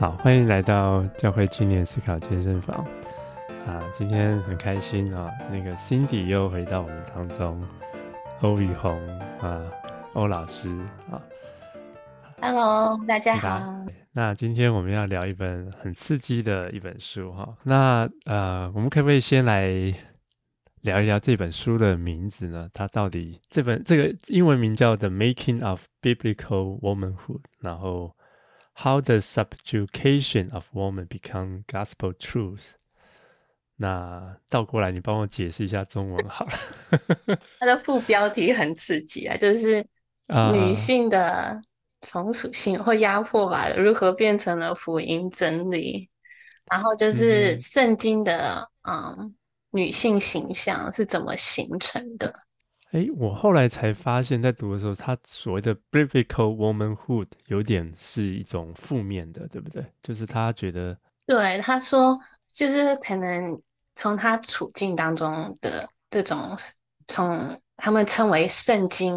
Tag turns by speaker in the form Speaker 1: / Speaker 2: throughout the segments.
Speaker 1: 好，欢迎来到教会青年思考健身房啊！今天很开心啊，那个 Cindy 又回到我们当中，欧雨红啊，欧老师啊
Speaker 2: ，Hello，大家好。
Speaker 1: 那今天我们要聊一本很刺激的一本书哈。那呃，我们可不可以先来聊一聊这本书的名字呢？它到底这本这个英文名叫《The Making of Biblical Womanhood》，然后。How the subjugation of woman become gospel truth？那倒过来，你帮我解释一下中文好了。
Speaker 2: 它的副标题很刺激啊，就是女性的从属性或压迫吧，如何变成了福音真理？然后就是圣经的嗯，嗯女性形象是怎么形成的？
Speaker 1: 哎，我后来才发现，在读的时候，他所谓的 biblical womanhood 有点是一种负面的，对不对？就是他觉得，
Speaker 2: 对，他说，就是可能从他处境当中的这种，从他们称为圣经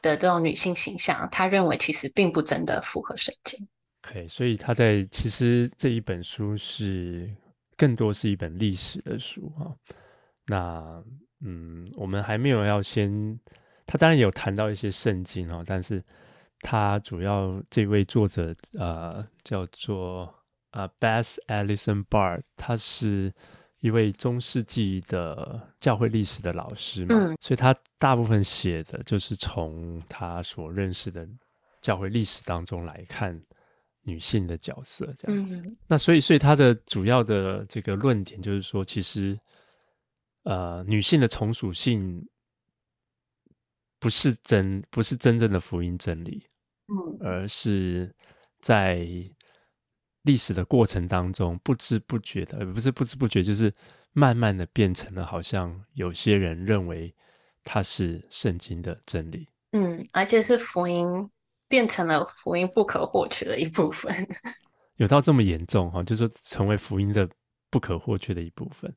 Speaker 2: 的这种女性形象，他认为其实并不真的符合圣经。
Speaker 1: OK，所以他在其实这一本书是更多是一本历史的书哈。那。嗯，我们还没有要先，他当然有谈到一些圣经哦，但是他主要这位作者呃叫做呃 Beth Allison Bard，他是一位中世纪的教会历史的老师嘛，嗯，所以他大部分写的就是从他所认识的教会历史当中来看女性的角色这样子。嗯，那所以，所以他的主要的这个论点就是说，其实。呃，女性的从属性不是真，不是真正的福音真理，嗯，而是在历史的过程当中不知不觉的，不是不知不觉，就是慢慢的变成了好像有些人认为它是圣经的真理，
Speaker 2: 嗯，而且是福音变成了福音不可或缺的一部分，
Speaker 1: 有到这么严重哈？就是说成为福音的不可或缺的一部分。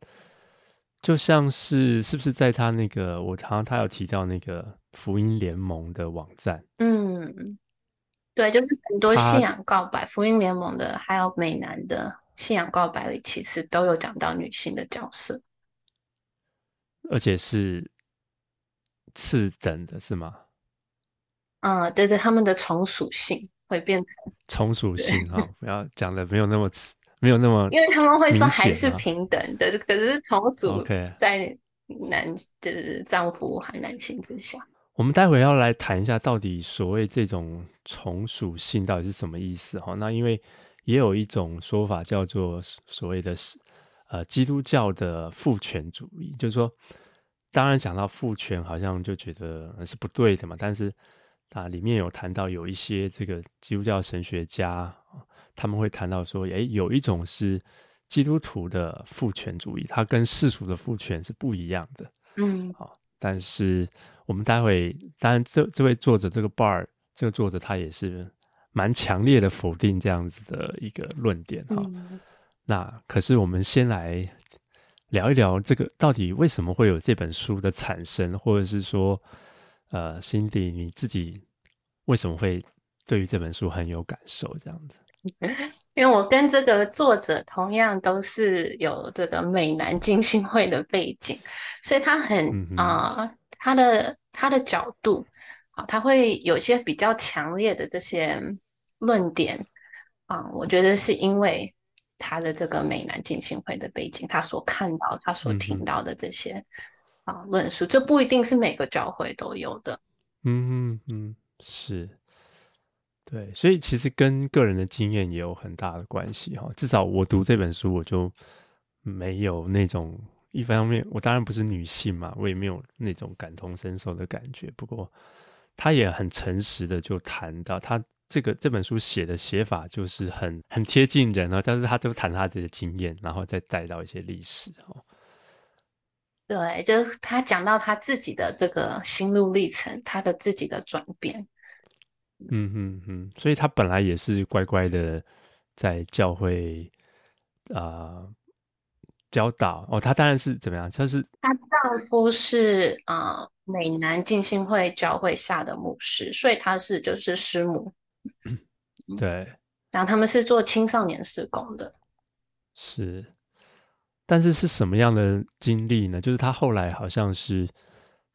Speaker 1: 就像是是不是在他那个，我好像他有提到那个福音联盟的网站，
Speaker 2: 嗯，对，就是很多信仰告白，福音联盟的，还有美男的信仰告白里，其实都有讲到女性的角色，
Speaker 1: 而且是次等的，是吗？
Speaker 2: 嗯，对对，他们的从属性会变成
Speaker 1: 从属性哈，不要讲的没有那么次。没有那么，
Speaker 2: 因为他们会说还是平等的，可是从属在男就是丈夫和男性之下。
Speaker 1: 我们待会要来谈一下，到底所谓这种从属性到底是什么意思哈？那因为也有一种说法叫做所谓的呃基督教的父权主义，就是说，当然讲到父权，好像就觉得是不对的嘛。但是啊，里面有谈到有一些这个基督教神学家。他们会谈到说，诶，有一种是基督徒的父权主义，它跟世俗的父权是不一样的。嗯，好，但是我们待会，当然这这位作者这个 Bard 这个作者他也是蛮强烈的否定这样子的一个论点哈。嗯，那可是我们先来聊一聊这个到底为什么会有这本书的产生，或者是说，呃，Cindy 你自己为什么会对于这本书很有感受这样子？
Speaker 2: 因为我跟这个作者同样都是有这个美南浸信会的背景，所以他很啊、呃，他的他的角度啊，他会有些比较强烈的这些论点啊、呃，我觉得是因为他的这个美南浸信会的背景，他所看到、他所听到的这些啊论述，这不一定是每个教会都有的。
Speaker 1: 嗯嗯嗯，是。对，所以其实跟个人的经验也有很大的关系哈。至少我读这本书，我就没有那种一方面，我当然不是女性嘛，我也没有那种感同身受的感觉。不过他也很诚实的就谈到，他这个这本书写的写法就是很很贴近人啊，但是他都谈他自己的经验，然后再带到一些历史哦。
Speaker 2: 对，就是他讲到他自己的这个心路历程，他的自己的转变。
Speaker 1: 嗯嗯嗯，所以他本来也是乖乖的在教会啊、呃、教导哦。他当然是怎么样？就是
Speaker 2: 他丈夫是啊、呃、美南浸信会教会下的牧师，所以他是就是师母。
Speaker 1: 对，
Speaker 2: 然后他们是做青少年事工的。
Speaker 1: 是，但是是什么样的经历呢？就是他后来好像是，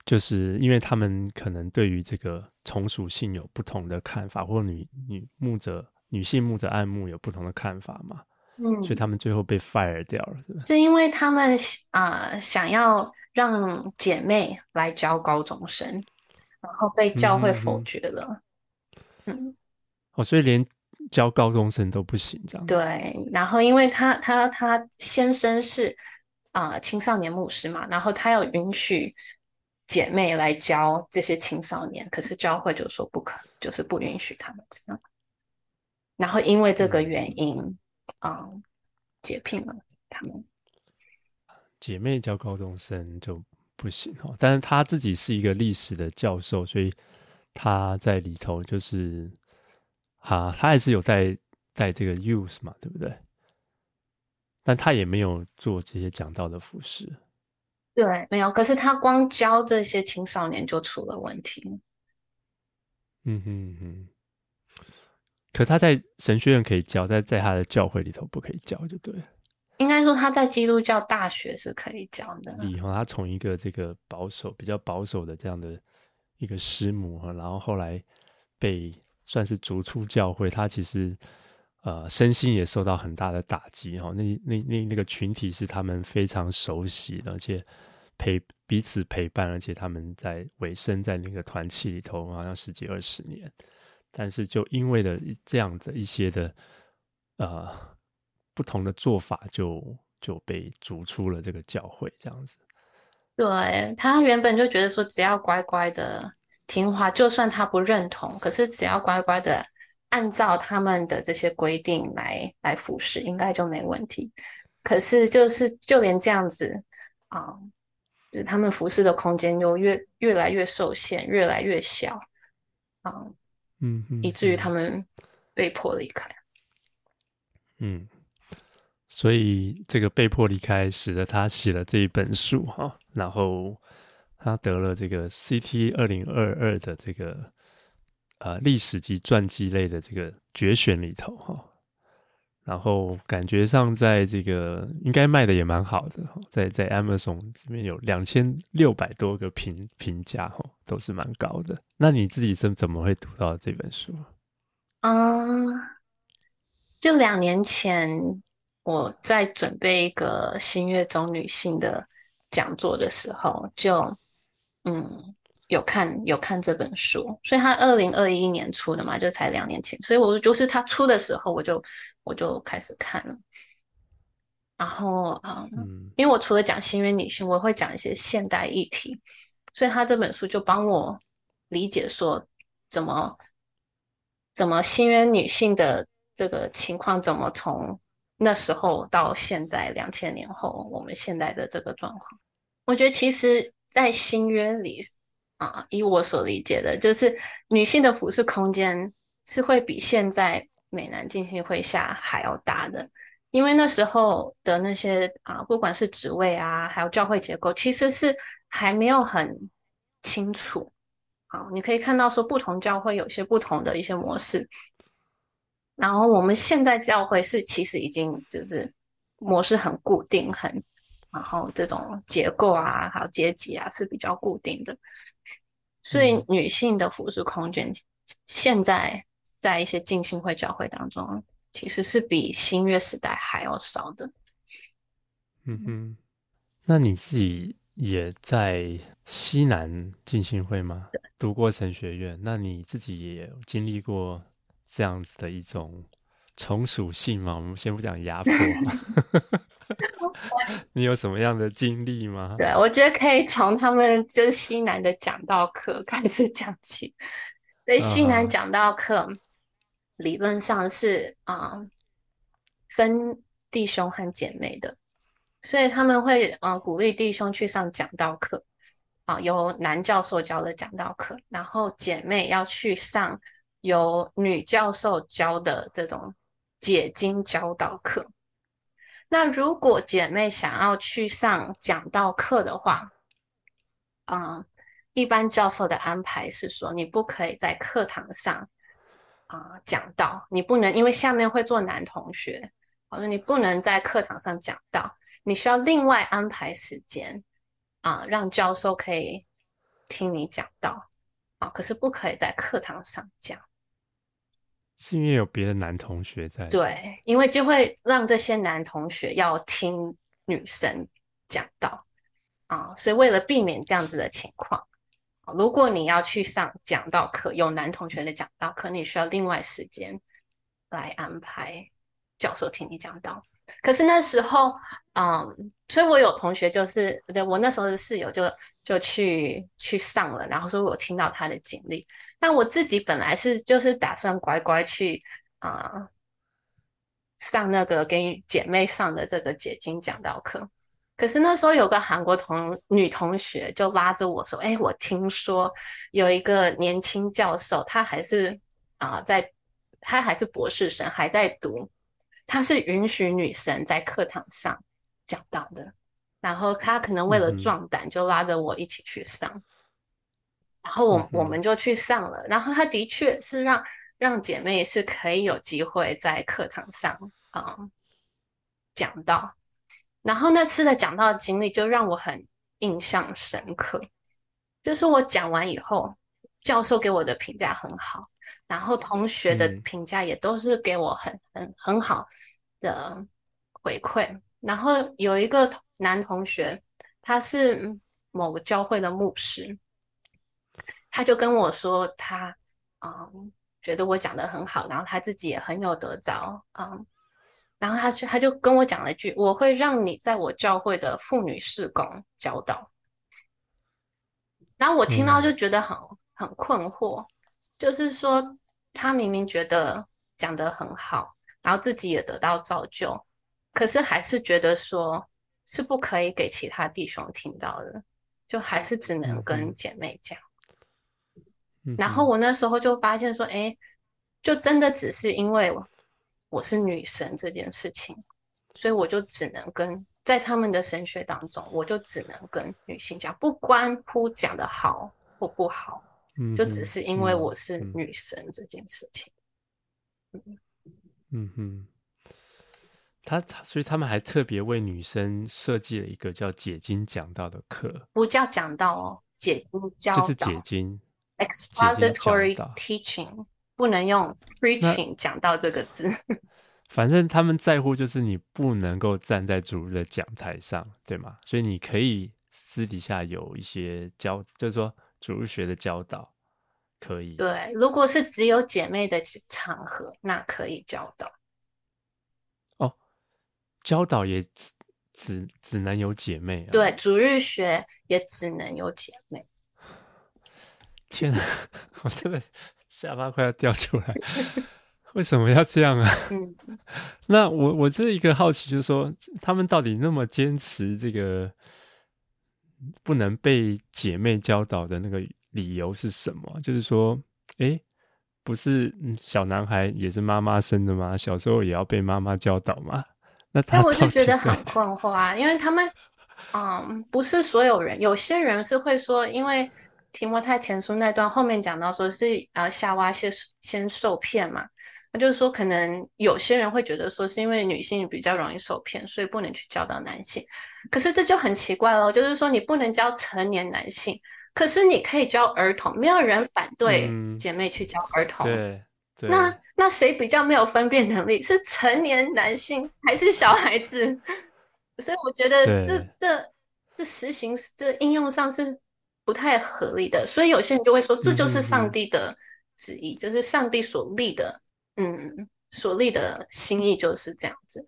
Speaker 1: 就是因为他们可能对于这个从属性有不同的看法，或女女牧者、女性牧者爱牧有不同的看法嘛，嗯，所以他们最后被 fire 掉了，是吧？
Speaker 2: 是因为他们啊、呃、想要让姐妹来教高中生，然后被教会否决了，嗯，嗯，
Speaker 1: 哦，所以连。教高中生都不行，这样
Speaker 2: 对。然后，因为他他他先生是啊、呃、青少年牧师嘛，然后他要允许姐妹来教这些青少年，可是教会就说不可，就是不允许他们这样。然后因为这个原因，嗯，嗯解聘了他们。
Speaker 1: 姐妹教高中生就不行哦，但是他自己是一个历史的教授，所以他在里头就是。啊，他还是有在在这个 use 嘛，对不对？但他也没有做这些讲到的服饰。
Speaker 2: 对，没有。可是他光教这些青少年就出了问题。
Speaker 1: 嗯哼哼。可他在神学院可以教，在在他的教会里头不可以教，就对。
Speaker 2: 应该说他在基督教大学是可以教的。
Speaker 1: 以后他从一个这个保守、比较保守的这样的一个师母，然后后来被。算是逐出教会，他其实呃身心也受到很大的打击哈。那那那那个群体是他们非常熟悉的，而且陪彼此陪伴，而且他们在委身在那个团契里头好像十几二十年。但是就因为的这样的一些的呃不同的做法，就就被逐出了这个教会这样子。
Speaker 2: 对，他原本就觉得说，只要乖乖的。听话，就算他不认同，可是只要乖乖的按照他们的这些规定来来服侍，应该就没问题。可是就是就连这样子啊，就他们服侍的空间又越越来越受限，越来越小啊，嗯，嗯，以至于他们被迫离开。
Speaker 1: 嗯，所以这个被迫离开，使得他写了这一本书哈，然后。他得了这个 CT 二零二二的这个呃历史及传记类的这个决选里头哈，然后感觉上在这个应该卖的也蛮好的，在在 Amazon 这边有两千六百多个评评价哈，都是蛮高的。那你自己怎怎么会读到这本书？
Speaker 2: 啊，就两年前我在准备一个新月中女性的讲座的时候就。嗯，有看有看这本书，所以他二零二一年出的嘛，就才两年前，所以我就是他出的时候，我就我就开始看了。然后嗯，嗯，因为我除了讲新约女性，我会讲一些现代议题，所以他这本书就帮我理解说怎么怎么新约女性的这个情况，怎么从那时候到现在两千年后，我们现在的这个状况，我觉得其实。在新约里啊，以我所理解的，就是女性的服事空间是会比现在美南浸信会下还要大的，因为那时候的那些啊，不管是职位啊，还有教会结构，其实是还没有很清楚。好，你可以看到说，不同教会有些不同的一些模式，然后我们现在教会是其实已经就是模式很固定，很。然后这种结构啊，还有阶级啊是比较固定的，所以女性的服饰空间现在在一些浸信会教会当中，其实是比新约时代还要少的。
Speaker 1: 嗯哼，那你自己也在西南浸信会吗？读过神学院，那你自己也有经历过这样子的一种从属性吗？我们先不讲压迫。你有什么样的经历吗？
Speaker 2: 对，我觉得可以从他们就是西南的讲道课开始讲起。所以西南讲道课理论上是啊、uh 分弟兄和姐妹的，所以他们会啊、呃、鼓励弟兄去上讲道课啊、呃，由男教授教的讲道课，然后姐妹要去上由女教授教的这种解经教导课。那如果姐妹想要去上讲道课的话，嗯，一般教授的安排是说，你不可以在课堂上啊、讲道，你不能因为下面会坐男同学，好，你不能在课堂上讲道，你需要另外安排时间啊、让教授可以听你讲道啊，可是不可以在课堂上讲。
Speaker 1: 是因为有别的男同学在？
Speaker 2: 对，因为就会让这些男同学要听女生讲到啊，所以为了避免这样子的情况，如果你要去上讲道课，有男同学的讲道课，你需要另外时间来安排教授听你讲道。可是那时候，嗯，所以我有同学就是，对，我那时候的室友就就去去上了，然后说我听到他的经历。那我自己本来是就是打算乖乖去啊、上那个给姐妹上的这个解经讲道课。可是那时候有个韩国同女同学就拉着我说：“哎，我听说有一个年轻教授，他还是啊、在，他还是博士生，还在读。”他是允许女生在课堂上讲到的，然后他可能为了壮胆，就拉着我一起去上，嗯、然后我、嗯、我们就去上了。然后他的确是让让姐妹是可以有机会在课堂上啊、嗯、讲到。然后那次的讲到经历就让我很印象深刻，就是我讲完以后，教授给我的评价很好。然后同学的评价也都是给我很很很好的回馈。然后有一个男同学，他是某个教会的牧师，他就跟我说他嗯觉得我讲的很好，然后他自己也很有得着嗯，然后他是他就跟我讲了一句：“我会让你在我教会的妇女事工教导。”然后我听到就觉得很很困惑。就是说，他明明觉得讲得很好，然后自己也得到造就，可是还是觉得说是不可以给其他弟兄听到的，就还是只能跟姐妹讲。嗯、然后我那时候就发现说，哎，就真的只是因为我是女神这件事情，所以我就只能跟在他们的神学当中，我就只能跟女性讲，不关乎讲的好或不好。就只是因为我是女生这件事情，
Speaker 1: 嗯嗯，他所以他们还特别为女生设计了一个叫解经讲道的课，
Speaker 2: 不叫讲道哦，解经教
Speaker 1: 就是解经
Speaker 2: ，expository teaching，不能用 preaching 讲到这个字。
Speaker 1: 反正他们在乎就是你不能够站在主日的讲台上，对吗？所以你可以私底下有一些教，就是说。主日学的教导可以。
Speaker 2: 对，如果是只有姐妹的场合，那可以教导。
Speaker 1: 哦，教导也只只只能有姐妹啊。
Speaker 2: 对，主日学也只能有姐妹。
Speaker 1: 天啊，我真的下巴快要掉出来。为什么要这样啊？嗯，那我我这一个好奇就是说，他们到底那么坚持这个？不能被姐妹教导的那个理由是什么？就是说，哎，不是小男孩也是妈妈生的吗？小时候也要被妈妈教导吗？那他
Speaker 2: 我就觉得很困惑啊，因为他们，嗯，不是所有人，有些人是会说，因为提摩太前书那段后面讲到说是呃夏娃先先受骗嘛。那就是说，可能有些人会觉得说，是因为女性比较容易受骗，所以不能去教导男性。可是这就很奇怪了，就是说你不能教成年男性，可是你可以教儿童，没有人反对姐妹去教儿童。
Speaker 1: 嗯、对，
Speaker 2: 那那谁比较没有分辨能力？是成年男性还是小孩子？所以我觉得这这这实行这应用上是不太合理的。所以有些人就会说，这就是上帝的旨意，就是上帝所立的。嗯，所立的心意就是这样子。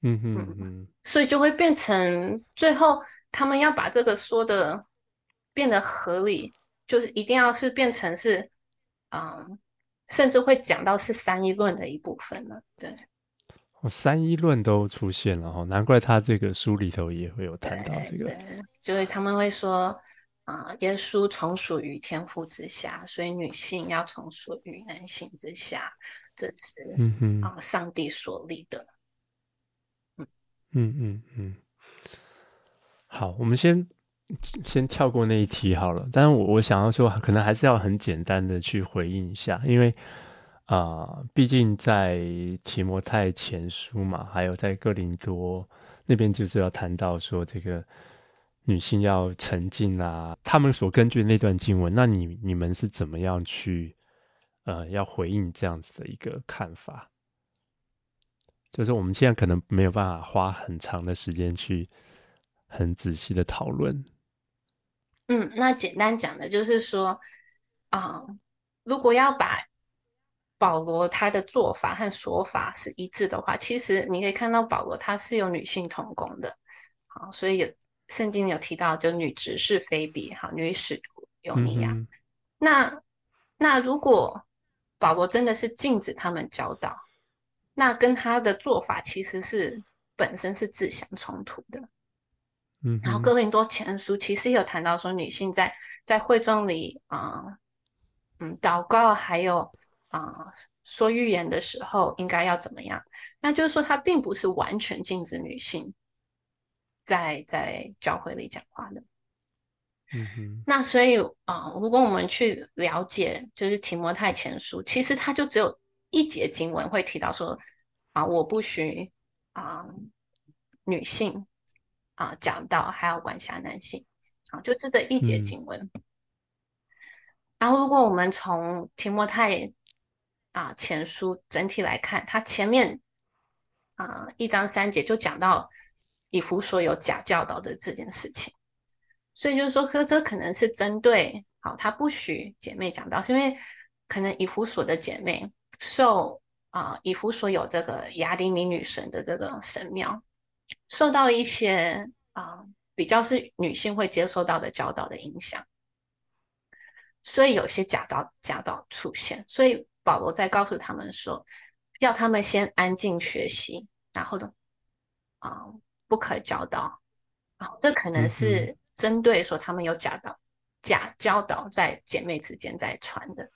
Speaker 1: 嗯哼嗯嗯，
Speaker 2: 所以就会变成最后他们要把这个说的变得合理，就是一定要是变成是，嗯，甚至会讲到是三一论的一部分了。对，
Speaker 1: 哦，三一论都出现了哈，难怪他这个书里头也会有谈到这个，
Speaker 2: 对，就是他们会说。啊、呃，耶稣从属于天父之下，所以女性要从属于男性之下，这是嗯哼啊、呃，上帝所立的。
Speaker 1: 嗯嗯嗯嗯。好，我们先先跳过那一题好了。但是我我想要说，可能还是要很简单的去回应一下，因为啊，毕竟在提摩太前书嘛，还有在哥林多那边，就是要谈到说这个女性要沉静啊。他们所根据那段经文，那你你们是怎么样去呃要回应这样子的一个看法？就是我们现在可能没有办法花很长的时间去很仔细的讨论。
Speaker 2: 嗯，那简单讲的就是说啊，如果要把保罗他的做法和说法是一致的话，其实你可以看到保罗他是有女性同工的，好，所以有圣经有提到就女执事菲比，好，女使徒尤尼亚。嗯、那那如果保罗真的是禁止他们教导，那跟他的做法其实是本身是自相冲突的。嗯，然后哥林多前书其实有谈到说，女性在在会众里啊、呃，嗯，祷告还有。啊、呃，说预言的时候应该要怎么样？那就是说，他并不是完全禁止女性在在教会里讲话的。嗯哼。那所以啊、呃，如果我们去了解，就是提摩太前书，其实它就只有一节经文会提到说啊，我不许啊女性啊讲到，还要管辖男性。啊，就这这一节经文。嗯、然后，如果我们从提摩太啊，前书整体来看，它前面啊一章三节就讲到以弗所有假教导的这件事情，所以就是说，这这可能是针对好，他不许姐妹讲到，是因为可能以弗所的姐妹受啊以弗所有这个雅典米女神的这个神庙，受到一些啊比较是女性会接受到的教导的影响，所以有些假道假道出现，所以。保罗在告诉他们说，要他们先安静学习，然后呢，啊，不可教导，啊，这可能是针对说他们有假导、假教导在姐妹之间在传的，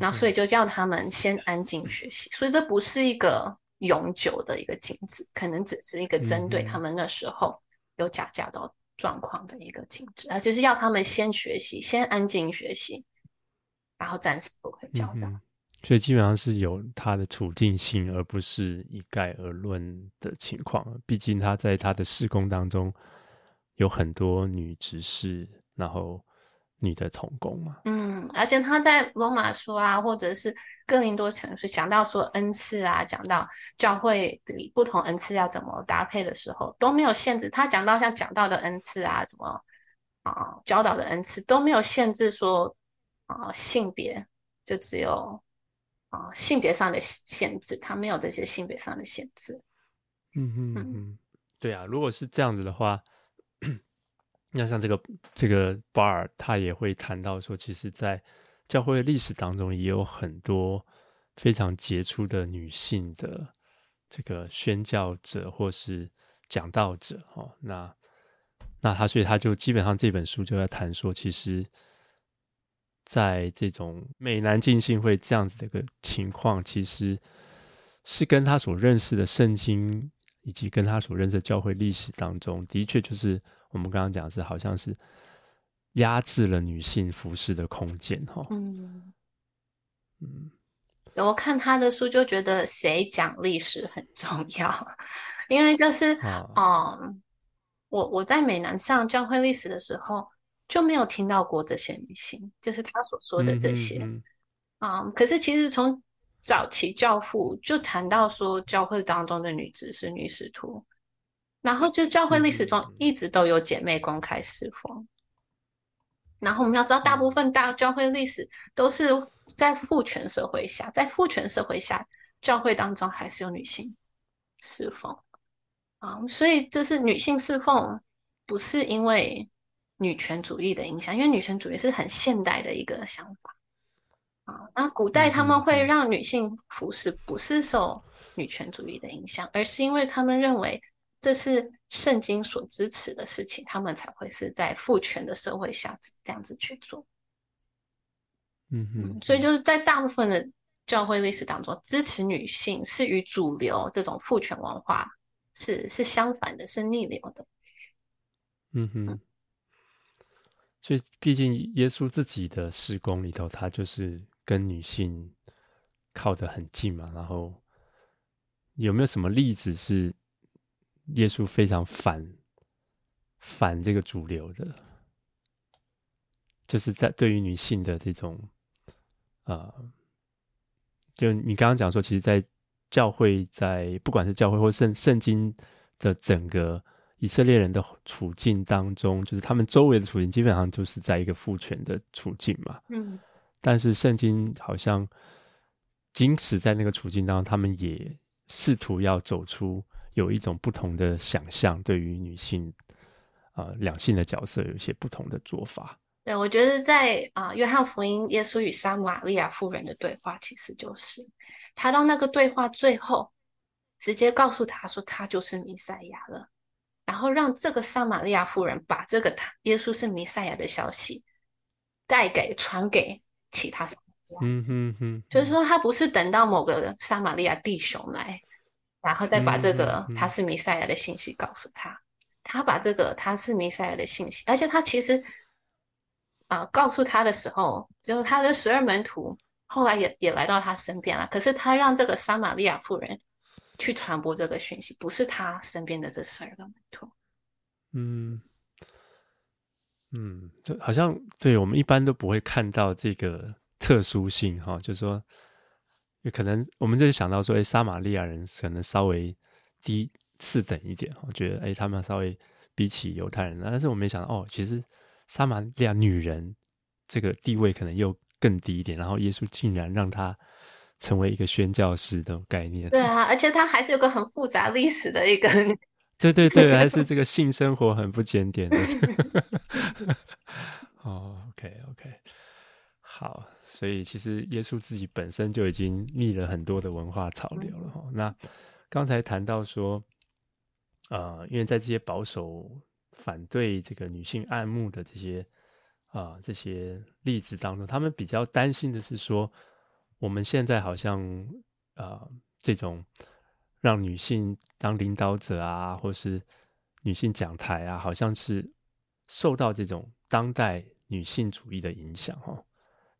Speaker 2: 然后所以就叫他们先安静学习，所以这不是一个永久的一个禁止，可能只是一个针对他们那时候有假教导状况的一个禁止，啊，就是要他们先学习，先安静学习。然后暂时不可以教导，嗯，
Speaker 1: 所以基本上是有他的处境性，而不是一概而论的情况。毕竟他在他的施工当中有很多女执事，然后女的童工嘛。
Speaker 2: 嗯，而且他在罗马书啊，或者是哥林多前书讲到说恩赐啊，讲到教会里不同恩赐要怎么搭配的时候，都没有限制。他讲到像讲到的恩赐啊，什么啊教导的恩赐都没有限制说。啊，性别就只有啊性别上的限制，他没有这些性别上的限制。
Speaker 1: 嗯哼嗯嗯，对啊，如果是这样子的话，那像这个这个巴尔他也会谈到说，其实，在教会历史当中也有很多非常杰出的女性的这个宣教者或是讲道者哦。那那他所以他就基本上这本书就在谈说，其实。在这种美男浸信会这样子的一个情况，其实是跟他所认识的圣经，以及跟他所认识的教会历史当中，的确就是我们刚刚讲的是，好像是压制了女性服饰的空间，哈。嗯
Speaker 2: 嗯，我看他的书就觉得谁讲历史很重要，因为就是哦、嗯，我我在美南上教会历史的时候。就没有听到过这些女性，就是他所说的这些啊、嗯嗯。可是其实从早期教父就谈到说，教会当中的女子是女使徒，然后就教会历史中一直都有姐妹公开侍奉、嗯。然后我们要知道，大部分大教会历史都是在父权社会下，在父权社会下，教会当中还是有女性侍奉啊、嗯。所以这是女性侍奉，不是因为。女权主义的影响，因为女权主义是很现代的一个想法啊。那古代他们会让女性服侍，不是受女权主义的影响，而是因为他们认为这是圣经所支持的事情，他们才会是在父权的社会下这样子去做。嗯哼，所以就是在大部分的教会历史当中，支持女性是与主流这种父权文化是是相反的，是逆流的。
Speaker 1: 嗯哼。所以，毕竟耶稣自己的事工里头，他就是跟女性靠得很近嘛。然后有没有什么例子是耶稣非常反反这个主流的？就是在对于女性的这种，呃，就你刚刚讲说，其实，在教会，在不管是教会或圣圣经的整个以色列人的处境当中，就是他们周围的处境基本上就是在一个父权的处境嘛。嗯。但是圣经好像，即使在那个处境当中，他们也试图要走出有一种不同的想象，对于女性啊、呃、两性的角色有一些不同的做法。
Speaker 2: 对，我觉得在啊，呃，约翰福音，耶稣与撒玛利亚妇人的对话，其实就是他到那个对话最后，直接告诉他说，他就是弥赛亚了，然后让这个撒玛利亚妇人把这个他耶稣是弥赛亚的消息带给传给其他撒玛利亚。嗯哼哼，就是说他不是等到某个撒玛利亚弟兄来，然后再把这个他是弥赛亚的信息告诉他，他把这个他是弥赛亚的信息，而且他其实。啊，告诉他的时候，就是他的十二门徒后来也也来到他身边了。可是他让这个撒玛利亚妇人去传播这个讯息，不是他身边的这十二个门徒。
Speaker 1: 嗯嗯，就好像对我们一般都不会看到这个特殊性哈，就是说，有可能我们就想到说，哎，撒玛利亚人可能稍微低次等一点，我觉得哎，他们稍微比起犹太人，但是我没想到哦，其实。撒玛利亚女人这个地位可能又更低一点，然后耶稣竟然让她成为一个宣教士的概念。
Speaker 2: 对啊，而且她还是有个很复杂历史的一个。
Speaker 1: 对对对，还是这个性生活很不检点的。哦、oh，OK OK，好，所以其实耶稣自己本身就已经逆了很多的文化潮流了哈。那刚才谈到说，呃，因为在这些保守。反对这个女性爱慕的这些啊、呃、这些例子当中，他们比较担心的是说，我们现在好像啊、呃、这种让女性当领导者啊，或是女性讲台啊，好像是受到这种当代女性主义的影响哈。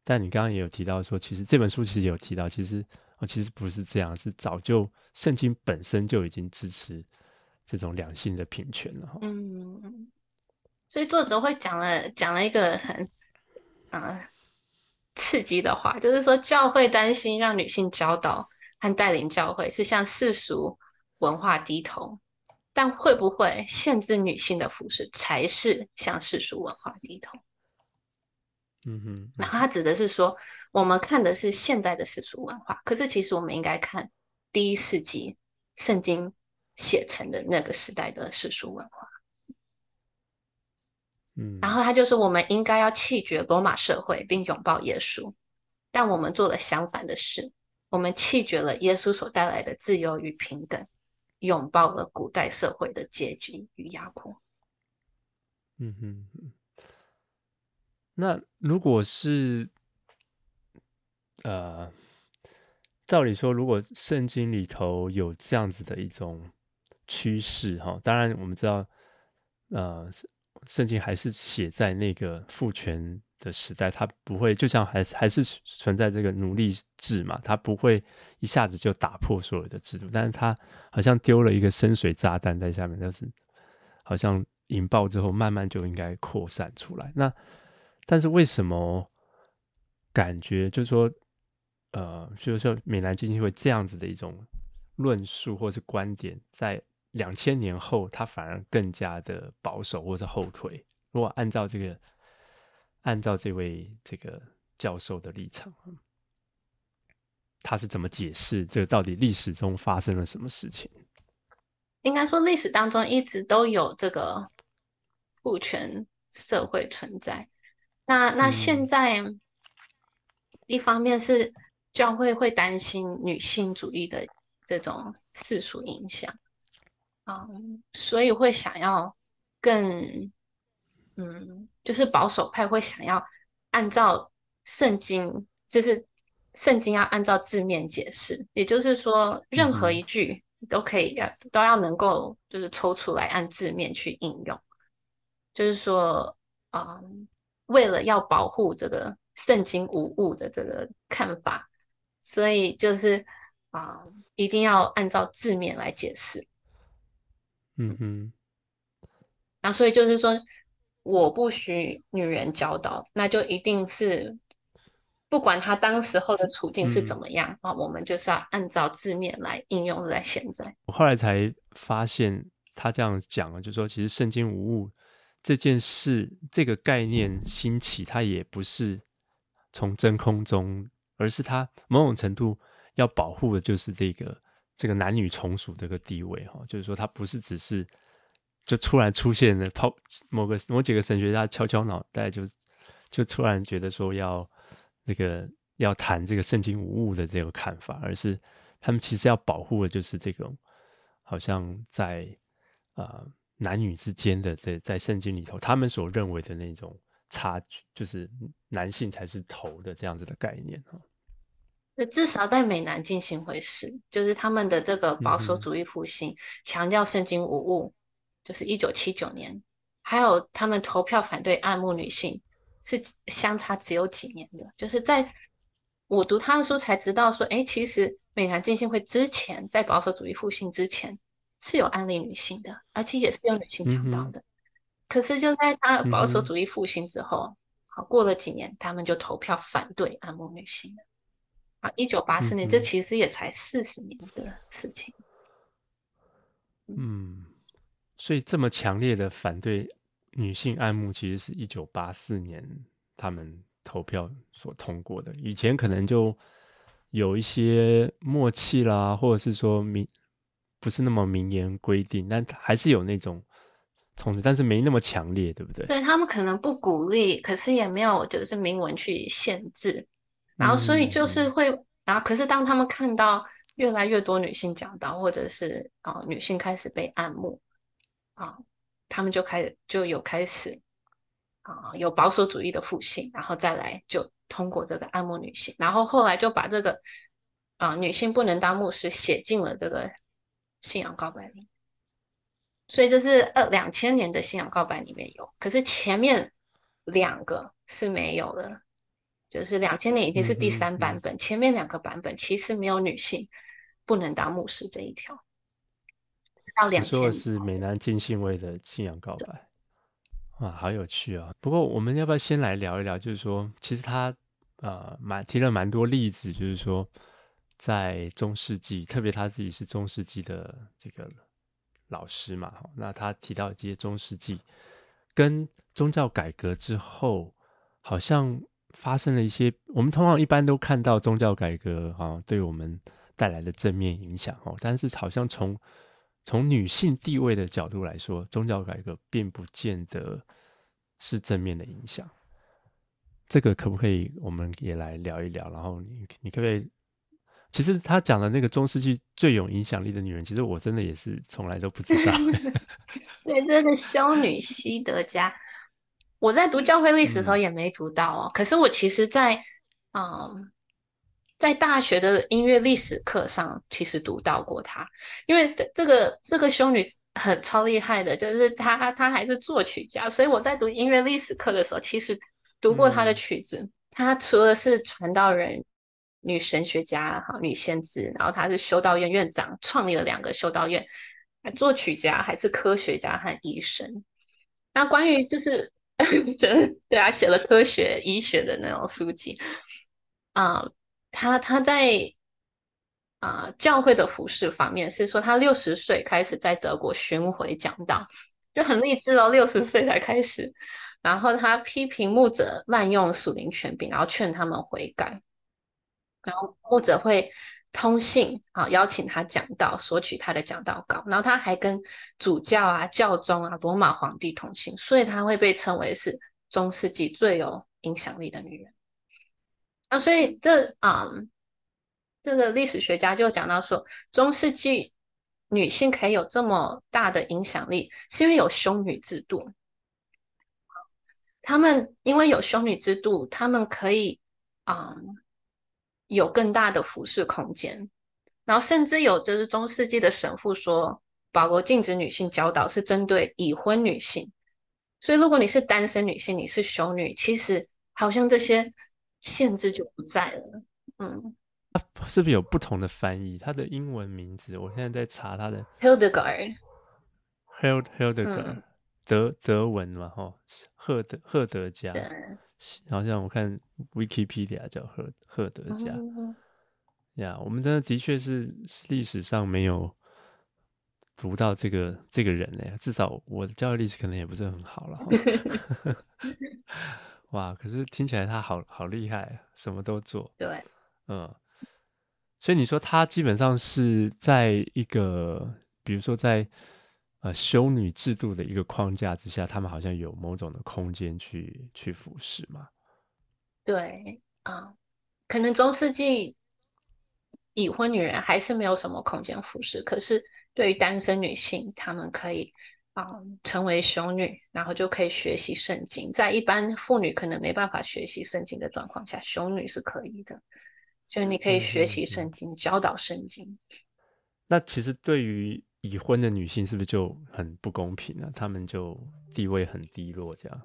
Speaker 1: 但你刚刚也有提到说，其实这本书其实有提到，其实哦其实不是这样，是早就圣经本身就已经支持。这种两性的平权了，
Speaker 2: 嗯，所以作者会讲了讲了一个很啊、呃、刺激的话，就是说教会担心让女性教导和带领教会是向世俗文化低头，但会不会限制女性的服饰才是向世俗文化低头？
Speaker 1: 嗯哼，
Speaker 2: 然后他指的是说，我们看的是现在的世俗文化，可是其实我们应该看第一世纪圣经。写成的那个时代的世俗文化，
Speaker 1: 嗯，
Speaker 2: 然后他就说，我们应该要弃绝罗马社会，并拥抱耶稣，但我们做了相反的事，我们弃绝了耶稣所带来的自由与平等，拥抱了古代社会的阶级与压迫。
Speaker 1: 嗯哼，那如果是，呃，照理说，如果圣经里头有这样子的一种。趋势哈，当然我们知道，呃，圣经还是写在那个父权的时代，它不会就像还是还是存在这个奴隶制嘛，它不会一下子就打破所有的制度，但是它好像丢了一个深水炸弹在下面，就是好像引爆之后，慢慢就应该扩散出来。那但是为什么感觉就是说，呃，就是说美南基金会这样子的一种论述或是观点在。两千年后，他反而更加的保守或者后退。如果按照这个，按照这位这个教授的立场，他是怎么解释这个到底历史中发生了什么事情？
Speaker 2: 应该说，历史当中一直都有这个父权社会存在。那那现在，一方面是教会会担心女性主义的这种世俗影响。嗯，所以会想要更，嗯，就是保守派会想要按照圣经，就是圣经要按照字面解释，也就是说，任何一句都可以要都要能够就是抽出来按字面去应用，就是说，嗯，为了要保护这个圣经无误的这个看法，所以就是啊、呃，一定要按照字面来解释。
Speaker 1: 嗯嗯。
Speaker 2: 那所以就是说，我不许女人教导，那就一定是不管她当时候的处境是怎么样啊、嗯，我们就是要按照字面来应用在现在。
Speaker 1: 我后来才发现，他这样讲了，就是说其实圣经无误这件事，这个概念兴起，它也不是从真空中，而是它某种程度要保护的就是这个这个男女从属这个地位哈，就是说它不是只是。就突然出现的，抛某个某几个神学家敲敲脑袋就，就突然觉得说要那个要谈这个圣经无误的这个看法，而是他们其实要保护的就是这种好像在啊、男女之间的在在圣经里头他们所认为的那种差距，就是男性才是头的这样子的概念哈。
Speaker 2: 至少在美南进行会是，就是他们的这个保守主义复兴强调圣经无误。就是一九七九年，还有他们投票反对爱慕女性，是相差只有几年的。就是在我读他的书才知道说，哎，其实美南进行会之前，在保守主义复兴之前是有安利女性的，而且也是有女性讲道的。嗯。可是就在他保守主义复兴之后，嗯，好过了几年，他们就投票反对爱慕女性了。啊，一九八四年，嗯，这其实也才四十年的事情。
Speaker 1: 嗯。所以这么强烈的反对女性按摩，其实是一九八四年他们投票所通过的。以前可能就有一些默契啦，或者是说明不是那么明言规定，但还是有那种冲突，但是没那么强烈，对不对？
Speaker 2: 对，他们可能不鼓励，可是也没有就是明文去限制。然后所以就是会，嗯、然后可是当他们看到越来越多女性讲到，或者是啊、呃、女性开始被爱慕。啊，他们就开始就有开始啊，有保守主义的复兴，然后再来就通过这个爱慕女性，然后后来就把这个啊女性不能当牧师写进了这个信仰告白里，所以这是二两千年的信仰告白里面有，可是前面两个是没有的，就是两千年已经是第三版本，嗯嗯嗯，前面两个版本其实没有女性不能当牧师这一条。
Speaker 1: 你说的是美南浸信会的信仰告白，哇，好有趣啊！不过我们要不要先来聊一聊？就是说，其实他呃，蛮提了蛮多例子，就是说，在中世纪，特别他自己是中世纪的这个老师嘛，那他提到这些中世纪跟宗教改革之后，好像发生了一些，我们通常一般都看到宗教改革啊，对我们带来的正面影响哦，但是好像从从女性地位的角度来说，宗教改革并不见得是正面的影响。这个可不可以我们也来聊一聊？然后你你可不可以？其实他讲的那个中世纪最有影响力的女人，其实我真的也是从来都不知道。
Speaker 2: 对，这个修女西德加，我在读教会历史的时候也没读到哦。嗯、可是我其实在，在嗯。在大学的音乐历史课上，其实读到过她，因为这个这个修女很超厉害的，就是她她还是作曲家，所以我在读音乐历史课的时候，其实读过她的曲子。嗯、她除了是传道人、女神学家、哈女先知，然后她是修道院院长，创立了两个修道院，作曲家还是科学家和医生。那关于就是 真对啊，写了科学医学的那种书籍啊。呃他他在啊、教会的服侍方面是说，他六十岁开始在德国巡回讲道，就很励志哦，六十岁才开始。然后他批评牧者滥用属灵权柄，然后劝他们悔改。然后牧者会通信啊，邀请他讲道，索取他的讲道稿。然后他还跟主教啊、教宗啊、罗马皇帝通信，所以他会被称为是中世纪最有影响力的女人。啊，所以这啊、嗯，这个历史学家就讲到说，中世纪女性可以有这么大的影响力，是因为有修女制度。他们因为有修女制度，他们可以啊、有更大的服侍空间。然后甚至有就是中世纪的神父说，保罗禁止女性教导是针对已婚女性。所以如果你是单身女性，你是修女，其实好像这些。限制就不在了，嗯，
Speaker 1: 它是不是有不同的翻译？它的英文名字，我现在在查它的
Speaker 2: Hildegard，Hild
Speaker 1: Hildegard，、嗯、德德文嘛，哈，赫德赫德加，好像我看 Wikipedia 叫赫赫德加，呀、嗯，yeah, 我们真的的确是历史上没有读到这个这个人呢，至少我的教育历史可能也不是很好了。哇，可是听起来他好好厉害，什么都做，
Speaker 2: 对，
Speaker 1: 嗯。所以你说他基本上是在一个，比如说在呃修女制度的一个框架之下，他们好像有某种的空间去去服侍嘛？
Speaker 2: 对啊，可能中世纪已婚女人还是没有什么空间服侍，可是对于单身女性，她们可以啊成为修女，然后就可以学习圣经。在一般妇女可能没办法学习圣经的状况下，修女是可以的。所以你可以学习圣经，教导圣经。
Speaker 1: 那其实对于已婚的女性，是不是就很不公平呢？她们就地位很低落，这样？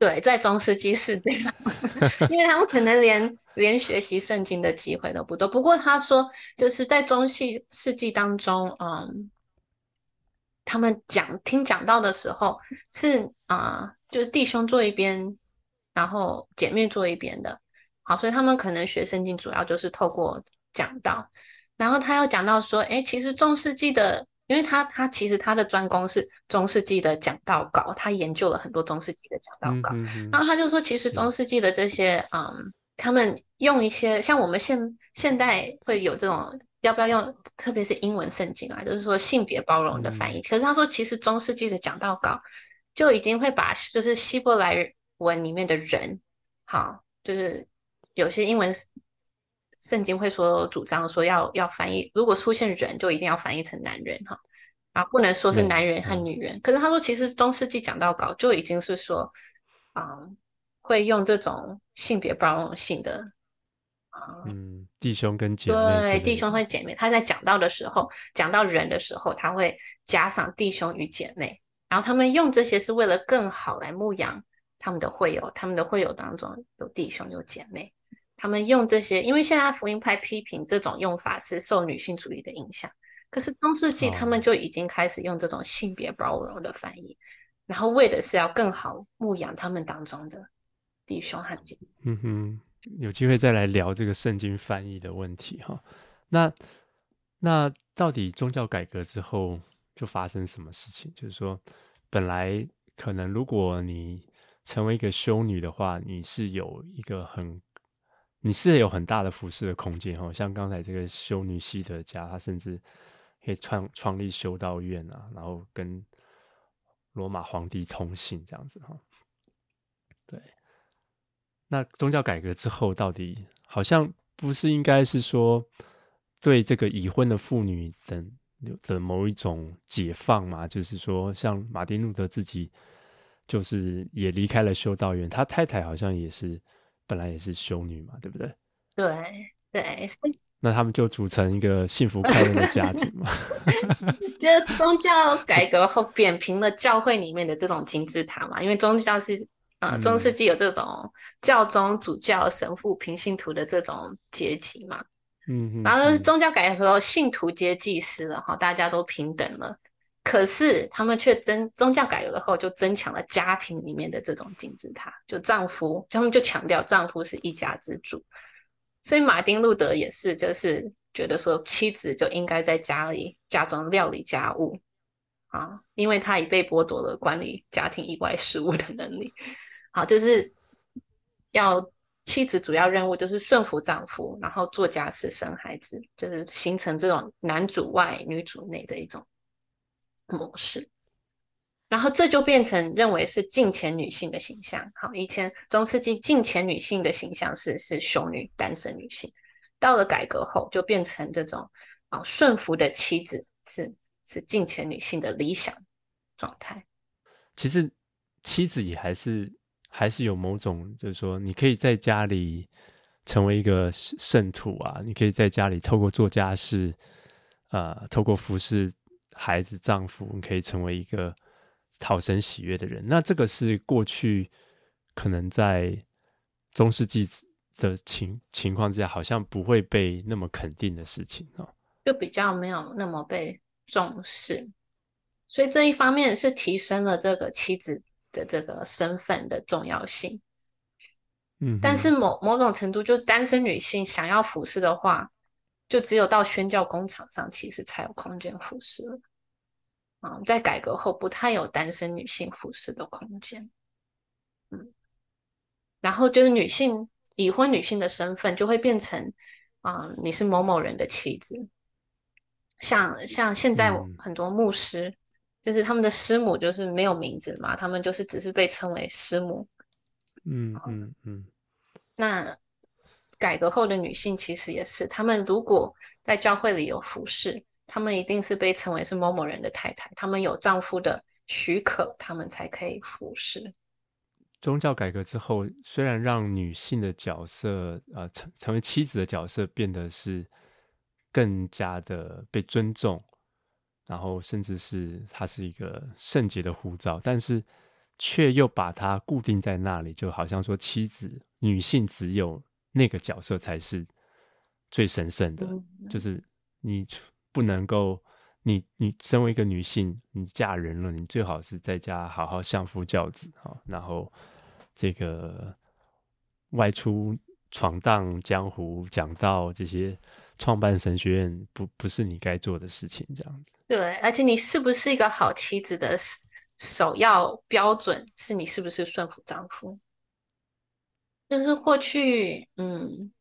Speaker 2: 对，在中世纪是这样，因为他们可能连连学习圣经的机会都不多。不过他说，就是在中世纪当中，嗯，他们讲听讲道的时候是啊、就是弟兄坐一边，然后姐妹坐一边的。好，所以他们可能学圣经主要就是透过讲道，然后他又讲到说，哎，其实中世纪的，因为他他其实他的专攻是中世纪的讲道稿，他研究了很多中世纪的讲道稿，嗯、哼哼然后他就说，其实中世纪的这些，嗯，他们用一些像我们现现代会有这种要不要用，特别是英文圣经啊，就是说性别包容的翻译，嗯、可是他说，其实中世纪的讲道稿就已经会把就是希伯来文里面的人，好，就是。有些英文圣经会说主张说要要翻译，如果出现人就一定要翻译成男人哈，啊不能说是男人和女人。嗯、可是他说其实中世纪讲到稿就已经是说，嗯，会用这种性别包容性的，
Speaker 1: 嗯，嗯弟兄跟姐妹，
Speaker 2: 对弟兄和姐妹，他在讲到的时候讲到人的时候，他会加上弟兄与姐妹，然后他们用这些是为了更好来牧养他们的会友，他们的会友当中有弟兄有姐妹。他们用这些，因为现在福音派批评这种用法是受女性主义的影响。可是中世纪他们就已经开始用这种性别包容的翻译，哦、然后为的是要更好牧养他们当中的弟兄和姐妹。
Speaker 1: 嗯哼，有机会再来聊这个圣经翻译的问题哈。那那到底宗教改革之后就发生什么事情？就是说，本来可能如果你成为一个修女的话，你是有一个很你是有很大的服侍的空间哈，像刚才这个修女希德加，她甚至可以创创立修道院啊，然后跟罗马皇帝通信这样子哈。对，那宗教改革之后，到底好像不是应该是说对这个已婚的妇女等的某一种解放嘛？就是说，像马丁路德自己就是也离开了修道院，他太太好像也是。本来也是修女嘛，对不对？
Speaker 2: 对对，
Speaker 1: 那他们就组成一个幸福快乐的家庭嘛。
Speaker 2: 就宗教改革后扁平了教会里面的这种金字塔嘛，因为宗教是啊、呃，中世纪有这种教宗、主教、神父、平信徒的这种阶级嘛。嗯，然后宗教改革后，信徒皆祭司了哈，大家都平等了。可是他们却增宗教改革后，就增强了家庭里面的这种金字塔，就丈夫，他们就强调丈夫是一家之主。所以马丁路德也是，就是觉得说妻子就应该在家里家中料理家务啊，因为他已被剥夺了管理家庭以外事务的能力。好，就是要妻子主要任务就是顺服丈夫，然后做家事、生孩子，就是形成这种男主外女主内的一种。模式，然后这就变成认为是近前女性的形象。好，以前中世纪近前女性的形象是是修女、单身女性，到了改革后就变成这种啊顺服的妻子是是近前女性的理想状态。
Speaker 1: 其实妻子也还是还是有某种，就是说你可以在家里成为一个圣徒啊，你可以在家里透过做家事，呃，透过服侍。孩子、丈夫，你可以成为一个讨神喜悦的人。那这个是过去可能在中世纪的情情况之下，好像不会被那么肯定的事情哦，
Speaker 2: 就比较没有那么被重视，所以这一方面是提升了这个妻子的这个身份的重要性。
Speaker 1: 嗯，
Speaker 2: 但是某某种程度，就单身女性想要服侍的话，就只有到宣教工厂上，其实才有空间服侍了。啊，在改革后，不太有单身女性服侍的空间。嗯，然后就是女性已婚女性的身份就会变成，啊，你是某某人的妻子。像像现在很多牧师，嗯、就是他们的师母就是没有名字嘛，他们就是只是被称为师母。
Speaker 1: 嗯嗯嗯。
Speaker 2: 那改革后的女性其实也是，她们如果在教会里有服侍，她们一定是被称为是某某人的太太，她们有丈夫的许可，她们才可以服侍。
Speaker 1: 宗教改革之后，虽然让女性的角色，呃，成成为妻子的角色变得是。更加的被尊重，然后甚至是它是一个圣洁的呼召，但是却又把它固定在那里，就好像说妻子、女性只有那个角色才是最神圣的，就是你不能够，你你身为一个女性，你嫁人了，你最好是在家好好相夫教子啊，然后这个外出闯荡江湖、讲到这些。创办神学院不不是你该做的事情，这样子。
Speaker 2: 对，而且你是不是一个好妻子的首要标准是你是不是顺服丈夫？就是过去，嗯，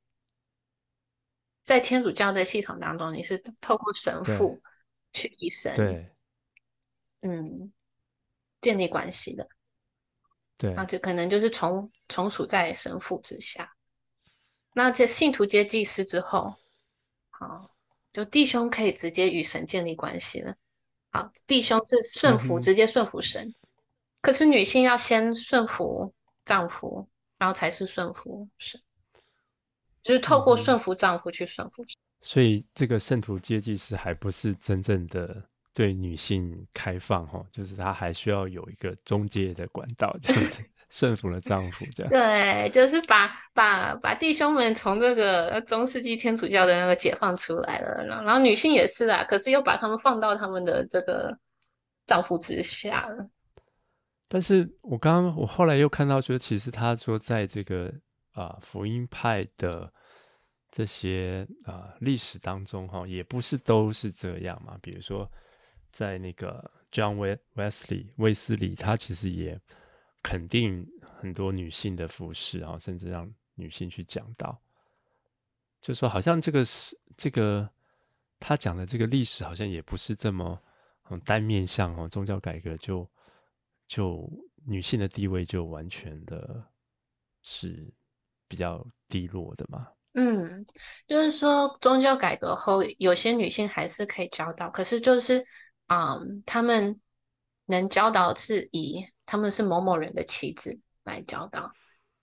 Speaker 2: 在天主教的系统当中，你是透过神父去与神，
Speaker 1: 对，
Speaker 2: 嗯，建立关系的。
Speaker 1: 对，
Speaker 2: 那这可能就是从从属在神父之下。那这信徒接祭司之后。好，就弟兄可以直接与神建立关系了。好，弟兄是顺服，嗯、直接顺服神。可是女性要先顺服丈夫，然后才是顺服神，就是透过顺服丈夫去顺服神。
Speaker 1: 嗯、所以这个圣徒阶级是还不是真正的对女性开放哈，就是他还需要有一个中介的管道这样子。顺服了丈夫，这样
Speaker 2: 对，就是把把把弟兄们从这个中世纪天主教的那个解放出来了，然后，然后女性也是啦，可是又把他们放到他们的这个丈夫之下了。
Speaker 1: 但是我刚刚我后来又看到说，其实他说在这个啊、福音派的这些啊、历史当中哈，也不是都是这样嘛。比如说在那个 John Wesley 卫斯理，他其实也。肯定很多女性的服侍，然后甚至让女性去讲道，就说好像这个是这个他讲的这个历史，好像也不是这么单面向哦，宗教改革就就女性的地位就完全的是比较低落的嘛。
Speaker 2: 嗯，就是说宗教改革后，有些女性还是可以教导，可是就是嗯，他们能教导是以。他们是某某人的妻子来教导，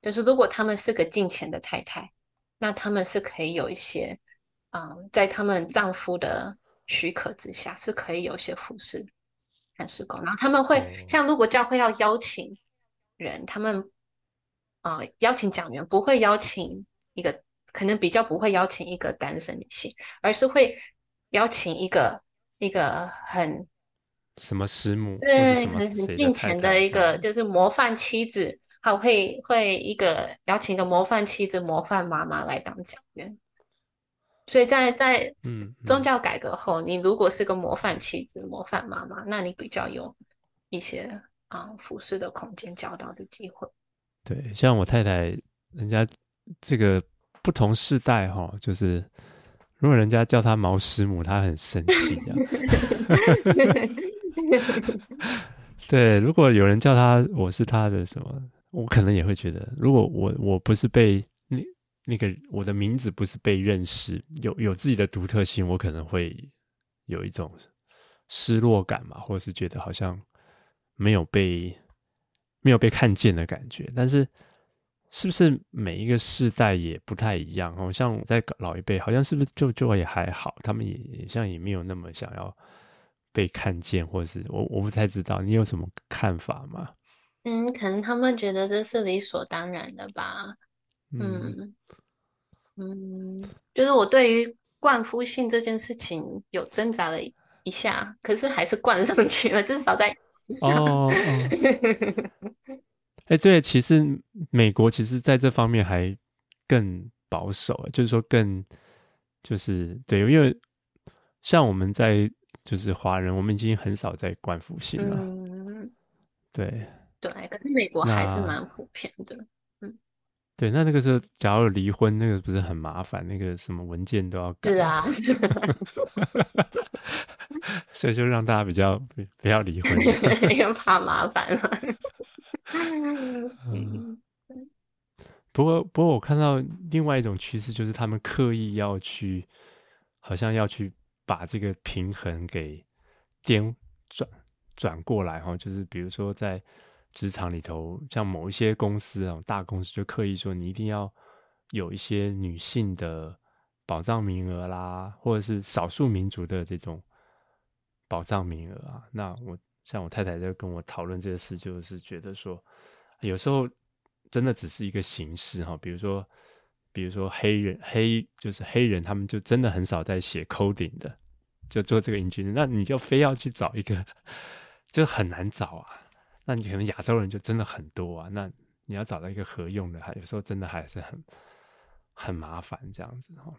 Speaker 2: 就是如果他们是个敬虔的太太，那他们是可以有一些，嗯，在他们丈夫的许可之下，是可以有些服侍和事工。然后他们会像如果教会要邀请人，他们啊、呃、邀请讲员，不会邀请一个，可能比较不会邀请一个单身女性，而是会邀请一个一个很。
Speaker 1: 什么师母？
Speaker 2: 对，很很近前的一个，就是模范妻子，还会会一个邀请一个模范妻子、模范妈妈来当讲员。所以在在嗯宗教改革后，你如果是个模范妻子、模范妈妈，那你比较有一些啊服侍的空间、教导的机会。
Speaker 1: 对，像我太太，人家这个不同世代哈，就是如果人家叫她毛师母，她很生气这样。对，如果有人叫她，我是她的什么，我可能也会觉得，如果我我不是被那那个我的名字不是被认识，有有自己的独特性，我可能会有一种失落感嘛，或者是觉得好像没有被没有被看见的感觉。但是，是不是每一个世代也不太一样？好像在老一辈，好像是不是就就也还好，他们也也像也没有那么想要。被看见，或是我我不太知道，你有什么看法吗？
Speaker 2: 嗯，可能他们觉得这是理所当然的吧。
Speaker 1: 嗯，
Speaker 2: 嗯，就是我对于冠夫姓这件事情有挣扎了一下，可是还是冠上去了，至少在
Speaker 1: 哦。哎，对，其实美国其实在这方面还更保守，就是说更就是对，因为像我们在就是华人，我们已经很少在冠夫姓了。嗯，对
Speaker 2: 对，可是美国还是蛮普遍的。
Speaker 1: 对，那那个时候，假如离婚，那个不是很麻烦？那个什么文件都要改。
Speaker 2: 是啊，是啊。
Speaker 1: 所以就让大家比较不不要离婚，
Speaker 2: 因为怕麻烦了。
Speaker 1: 嗯。不过，不过我看到另外一种趋势，就是他们刻意要去，好像要去把这个平衡给颠转转过来哈，就是比如说在。职场里头，像某一些公司啊，大公司就刻意说你一定要有一些女性的保障名额啦，或者是少数民族的这种保障名额啊。那我像我太太在跟我讨论这个事，就是觉得说，有时候真的只是一个形式哈。比如说，比如说黑人黑就是黑人，他们就真的很少在写 coding 的，就做这个 engineer，那你就非要去找一个，就很难找啊。那你可能亚洲人就真的很多啊，那你要找到一个合用的，还有时候真的还是很很麻烦这样子哈。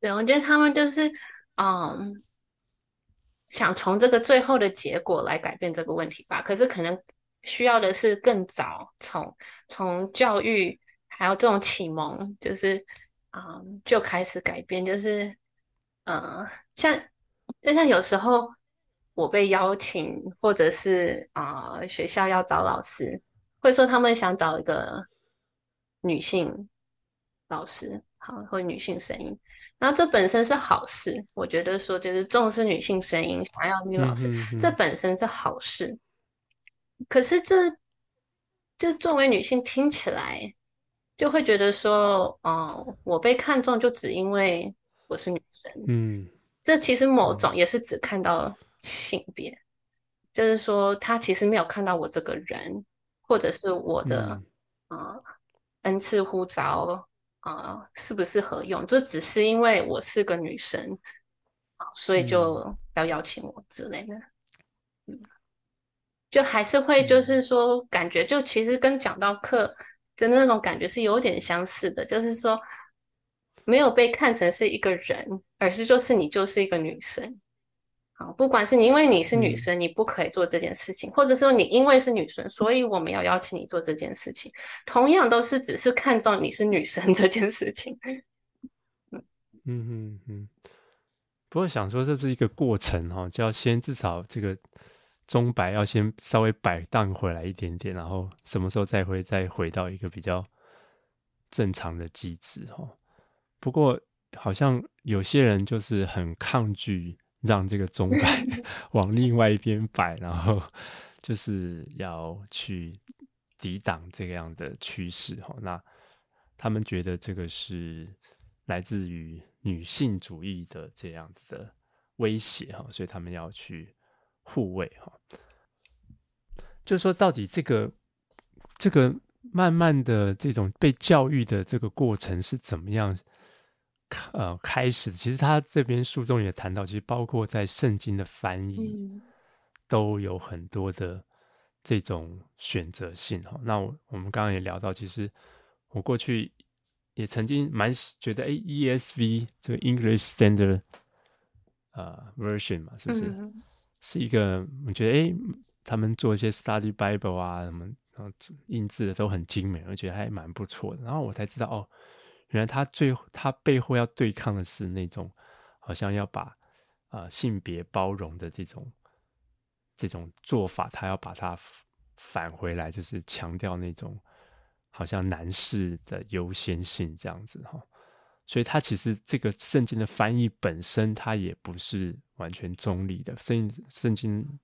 Speaker 2: 对，我觉得他们就是嗯，想从这个最后的结果来改变这个问题吧。可是可能需要的是更早从从教育还有这种启蒙，就是嗯就开始改变，就是嗯像就像有时候。我被邀请，或者是啊、呃，学校要找老师，会说他们想找一个女性老师，好，或女性声音。然后这本身是好事，我觉得说就是重视女性声音，想要女老师，这本身是好事。可是这就作为女性听起来，就会觉得说，哦、呃，我被看中就只因为我是女生。嗯，这其实某种也是只看到。性别，就是说，他其实没有看到我这个人，或者是我的啊、嗯呃、恩赐呼召啊、呃，适不适合用，就只是因为我是个女生啊，所以就要邀请我之类的，嗯，就还是会就是说，感觉就其实跟讲到课的那种感觉是有点相似的，就是说，没有被看成是一个人，而是就是你就是一个女生。好，不管是你因为你是女生，你不可以做这件事情，嗯、或者说你因为是女生，所以我们要邀请你做这件事情，同样都是只是看重你是女生这件事情。
Speaker 1: 嗯嗯嗯。不过想说这是一个过程哈，就要先至少这个钟摆要先稍微摆荡回来一点点，然后什么时候再会再回到一个比较正常的机制哈。不过好像有些人就是很抗拒。让这个钟摆 往另外一边摆，然后 就是要去抵挡这样的趋势哈。那他们觉得这个是来自于女性主义的这样子的威胁哈，所以他们要去护卫哈。就是说，到底这个这个慢慢的这种被教育的这个过程是怎么样？呃，开始其实他这边书中也谈到，其实包括在圣经的翻译，都有很多的这种选择性哈。那我我们刚刚也聊到，其实我过去也曾经蛮觉得，哎，ESV 这个 English Standard 呃 Version 嘛，是不是、嗯、是一个？我觉得，哎，他们做一些 Study Bible 啊，什么然后印制的都很精美，我觉得还蛮不错的。然后我才知道，哦。原来他最后他背后要对抗的是那种，好像要把啊、呃、性别包容的这种这种做法，他要把它返回来，就是强调那种好像男士的优先性这样子哈。所以，他其实这个圣经的翻译本身，它也不是完全中立的。圣经圣经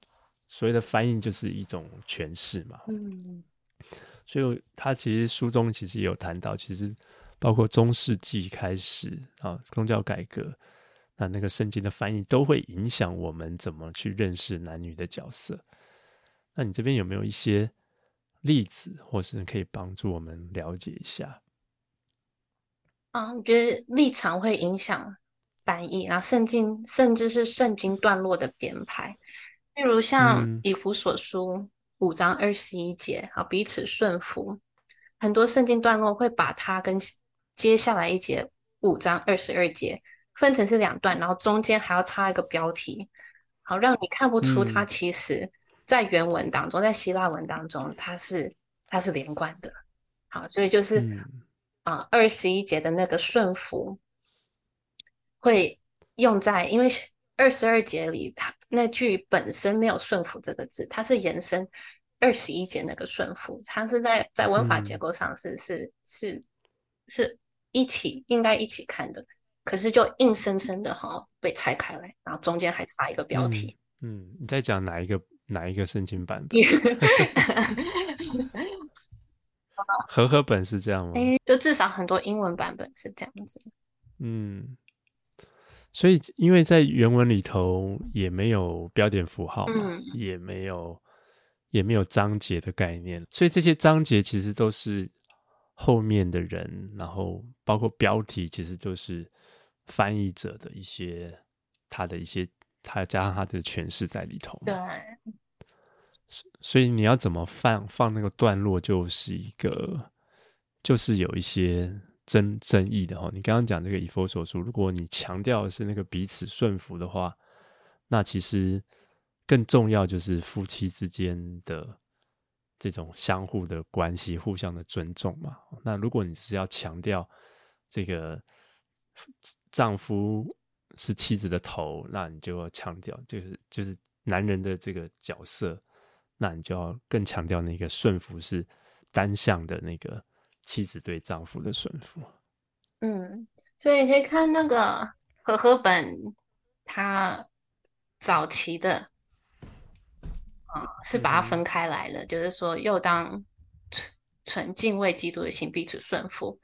Speaker 1: 所谓的翻译就是一种诠释嘛。嗯。所以，他其实书中其实也有谈到，其实。包括中世纪开始啊，宗教改革，那那个圣经的翻译都会影响我们怎么去认识男女的角色。那你这边有没有一些例子，或是可以帮助我们了解一下？
Speaker 2: 啊，我觉得立场会影响翻译，然后圣经甚至是圣经段落的编排。例如像以弗所书五章二十一节，好，彼此顺服。很多圣经段落会把它跟接下来一节五章二十二节分成是两段，然后中间还要插一个标题，好，让你看不出它其实在原文当中，在希腊文当中它是它是连贯的。好，所以就是。啊，二十一节的那个顺服会用在，因为二十二节里，它那句本身没有顺服这个字，它是延伸二十一节那个顺服，它是在在文法结构上是、嗯、是是是一起应该一起看的，可是就硬生生的哈被拆开来，然后中间还差一个标题。
Speaker 1: 嗯，嗯你在讲哪一个哪一个圣经版本？和合本是这样吗？
Speaker 2: 欸，就至少很多英文版本是这样子。
Speaker 1: 嗯，所以因为在原文里头也没有标点符号嘛，嗯、也没有也没有章节的概念，所以这些章节其实都是后面的人，然后包括标题，其实就是翻译者的一些他的一些他加上他的诠释在里头。
Speaker 2: 对。
Speaker 1: 所以你要怎么放放那个段落，就是一个，就是有一些争争议的哈。你刚刚讲这个以佛所书，如果你强调的是那个彼此顺服的话，那其实更重要就是夫妻之间的这种相互的关系，互相的尊重嘛。那如果你是要强调这个丈夫是妻子的头，那你就要强调就是就是男人的这个角色。那你就要更强调那个顺服是单向的那个妻子对丈夫的顺服。
Speaker 2: 嗯，所以可以看那个和合本，他早期的啊是把它分开来了，嗯、就是说又当纯纯敬畏基督的心彼此顺服，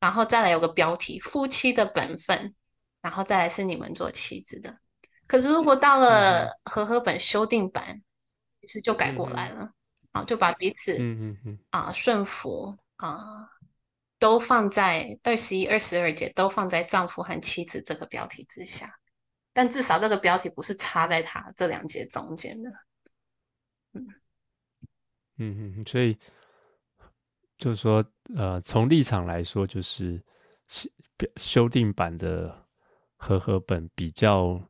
Speaker 2: 然后再来有个标题夫妻的本分，然后再来是你们做妻子的。可是如果到了和合本修订版。嗯其实就改过来了，嗯、啊，就把彼此嗯嗯嗯啊顺服啊都放在二十一、二十二节都放在丈夫和妻子这个标题之下，但至少这个标题不是插在他这两节中间的。嗯
Speaker 1: 嗯嗯，所以就是说，呃，从立场来说，就是修修订版的和合本比较。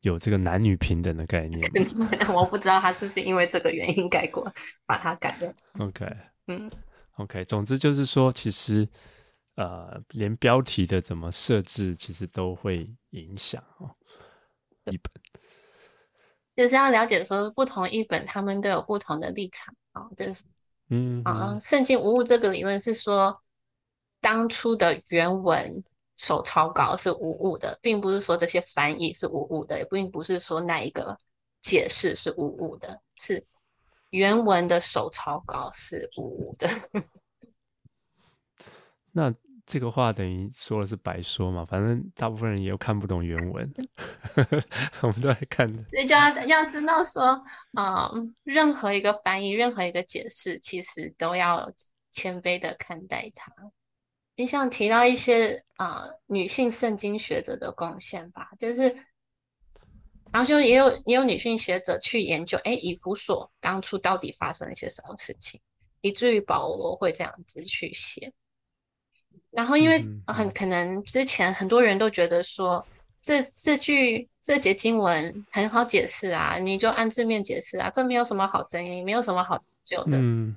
Speaker 1: 有这个男女平等的概念，
Speaker 2: 我不知道他是不是因为这个原因改过，把它改了。
Speaker 1: OK，嗯，OK，总之就是说，其实呃，连标题的怎么设置，其实都会影响哦。一本
Speaker 2: 就是要了解说，不同译本他们都有不同的立场哦。就是嗯啊，圣经无误这个理论是说，当初的原文。手抄稿是无误的，并不是说这些翻译是无误的，也并不是说那一个解释是无误的，是原文的手抄稿是无误的。
Speaker 1: 那这个话等于说的是白说嘛？反正大部分人也有看不懂原文，我们都在看的。
Speaker 2: 所以就要要知道说，嗯，任何一个翻译，任何一个解释，其实都要谦卑的看待它。你想提到一些啊、呃、女性圣经学者的贡献吧，就是，然后就也有也有女性学者去研究，哎，以弗所当初到底发生了一些什么事情，以至于保罗会这样子去写。然后因为很可能之前很多人都觉得说，这这句这节经文很好解释啊，你就按字面解释啊，这没有什么好争议，没有什么好研究的。嗯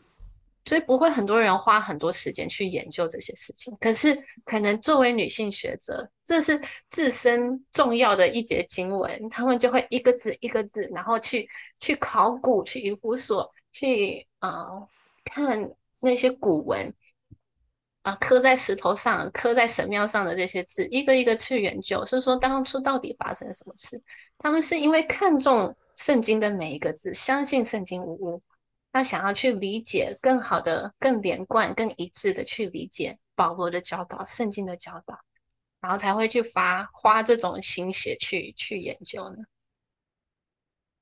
Speaker 2: 所以不会很多人花很多时间去研究这些事情，可是可能作为女性学者，这是自身重要的一节经文，他们就会一个字一个字，然后去去考古，去研究所，去啊、呃、看那些古文啊、刻在石头上、刻在神庙上的这些字，一个一个去研究。是说当初到底发生什么事？他们是因为看重圣经的每一个字，相信圣经无误。他想要去理解更好的、更连贯、更一致的去理解保罗的教导、圣经的教导，然后才会去发花这种心血去去研究呢。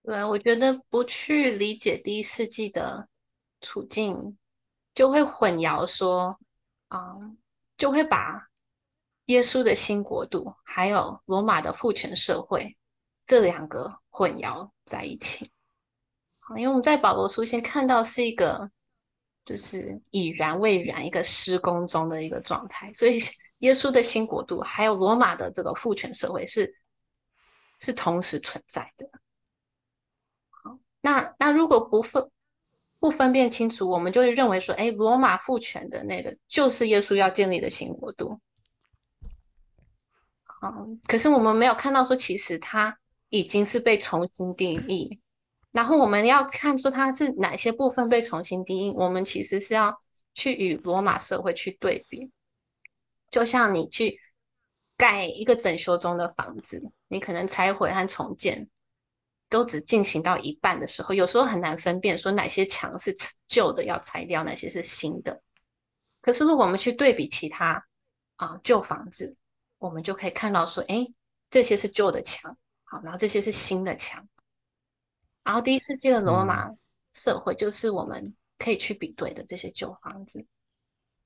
Speaker 2: 对，我觉得不去理解第一世纪的处境，就会混淆说，啊、就会把耶稣的新国度，还有罗马的父权社会，这两个混淆在一起。因为我们在保罗书先看到是一个，就是已然未然，一个施工中的一个状态，所以 耶稣的新国度，还有罗马的这个父权社会是是同时存在的。好，那那如果不分不分辨清楚，我们就认为说，哎，罗马父权的那个就是耶稣要建立的新国度。嗯，可是我们没有看到说，其实它已经是被重新定义。然后我们要看出它是哪些部分被重新定义，我们其实是要去与罗马社会去对比。就像你去盖一个整修中的房子，你可能拆毁和重建都只进行到一半的时候，有时候很难分辨说哪些墙是旧的要拆掉，哪些是新的。可是如果我们去对比其他啊旧房子，我们就可以看到说，哎，这些是旧的墙，好，然后这些是新的墙，然后第一世纪的罗马社会就是我们可以去比对的这些旧房子，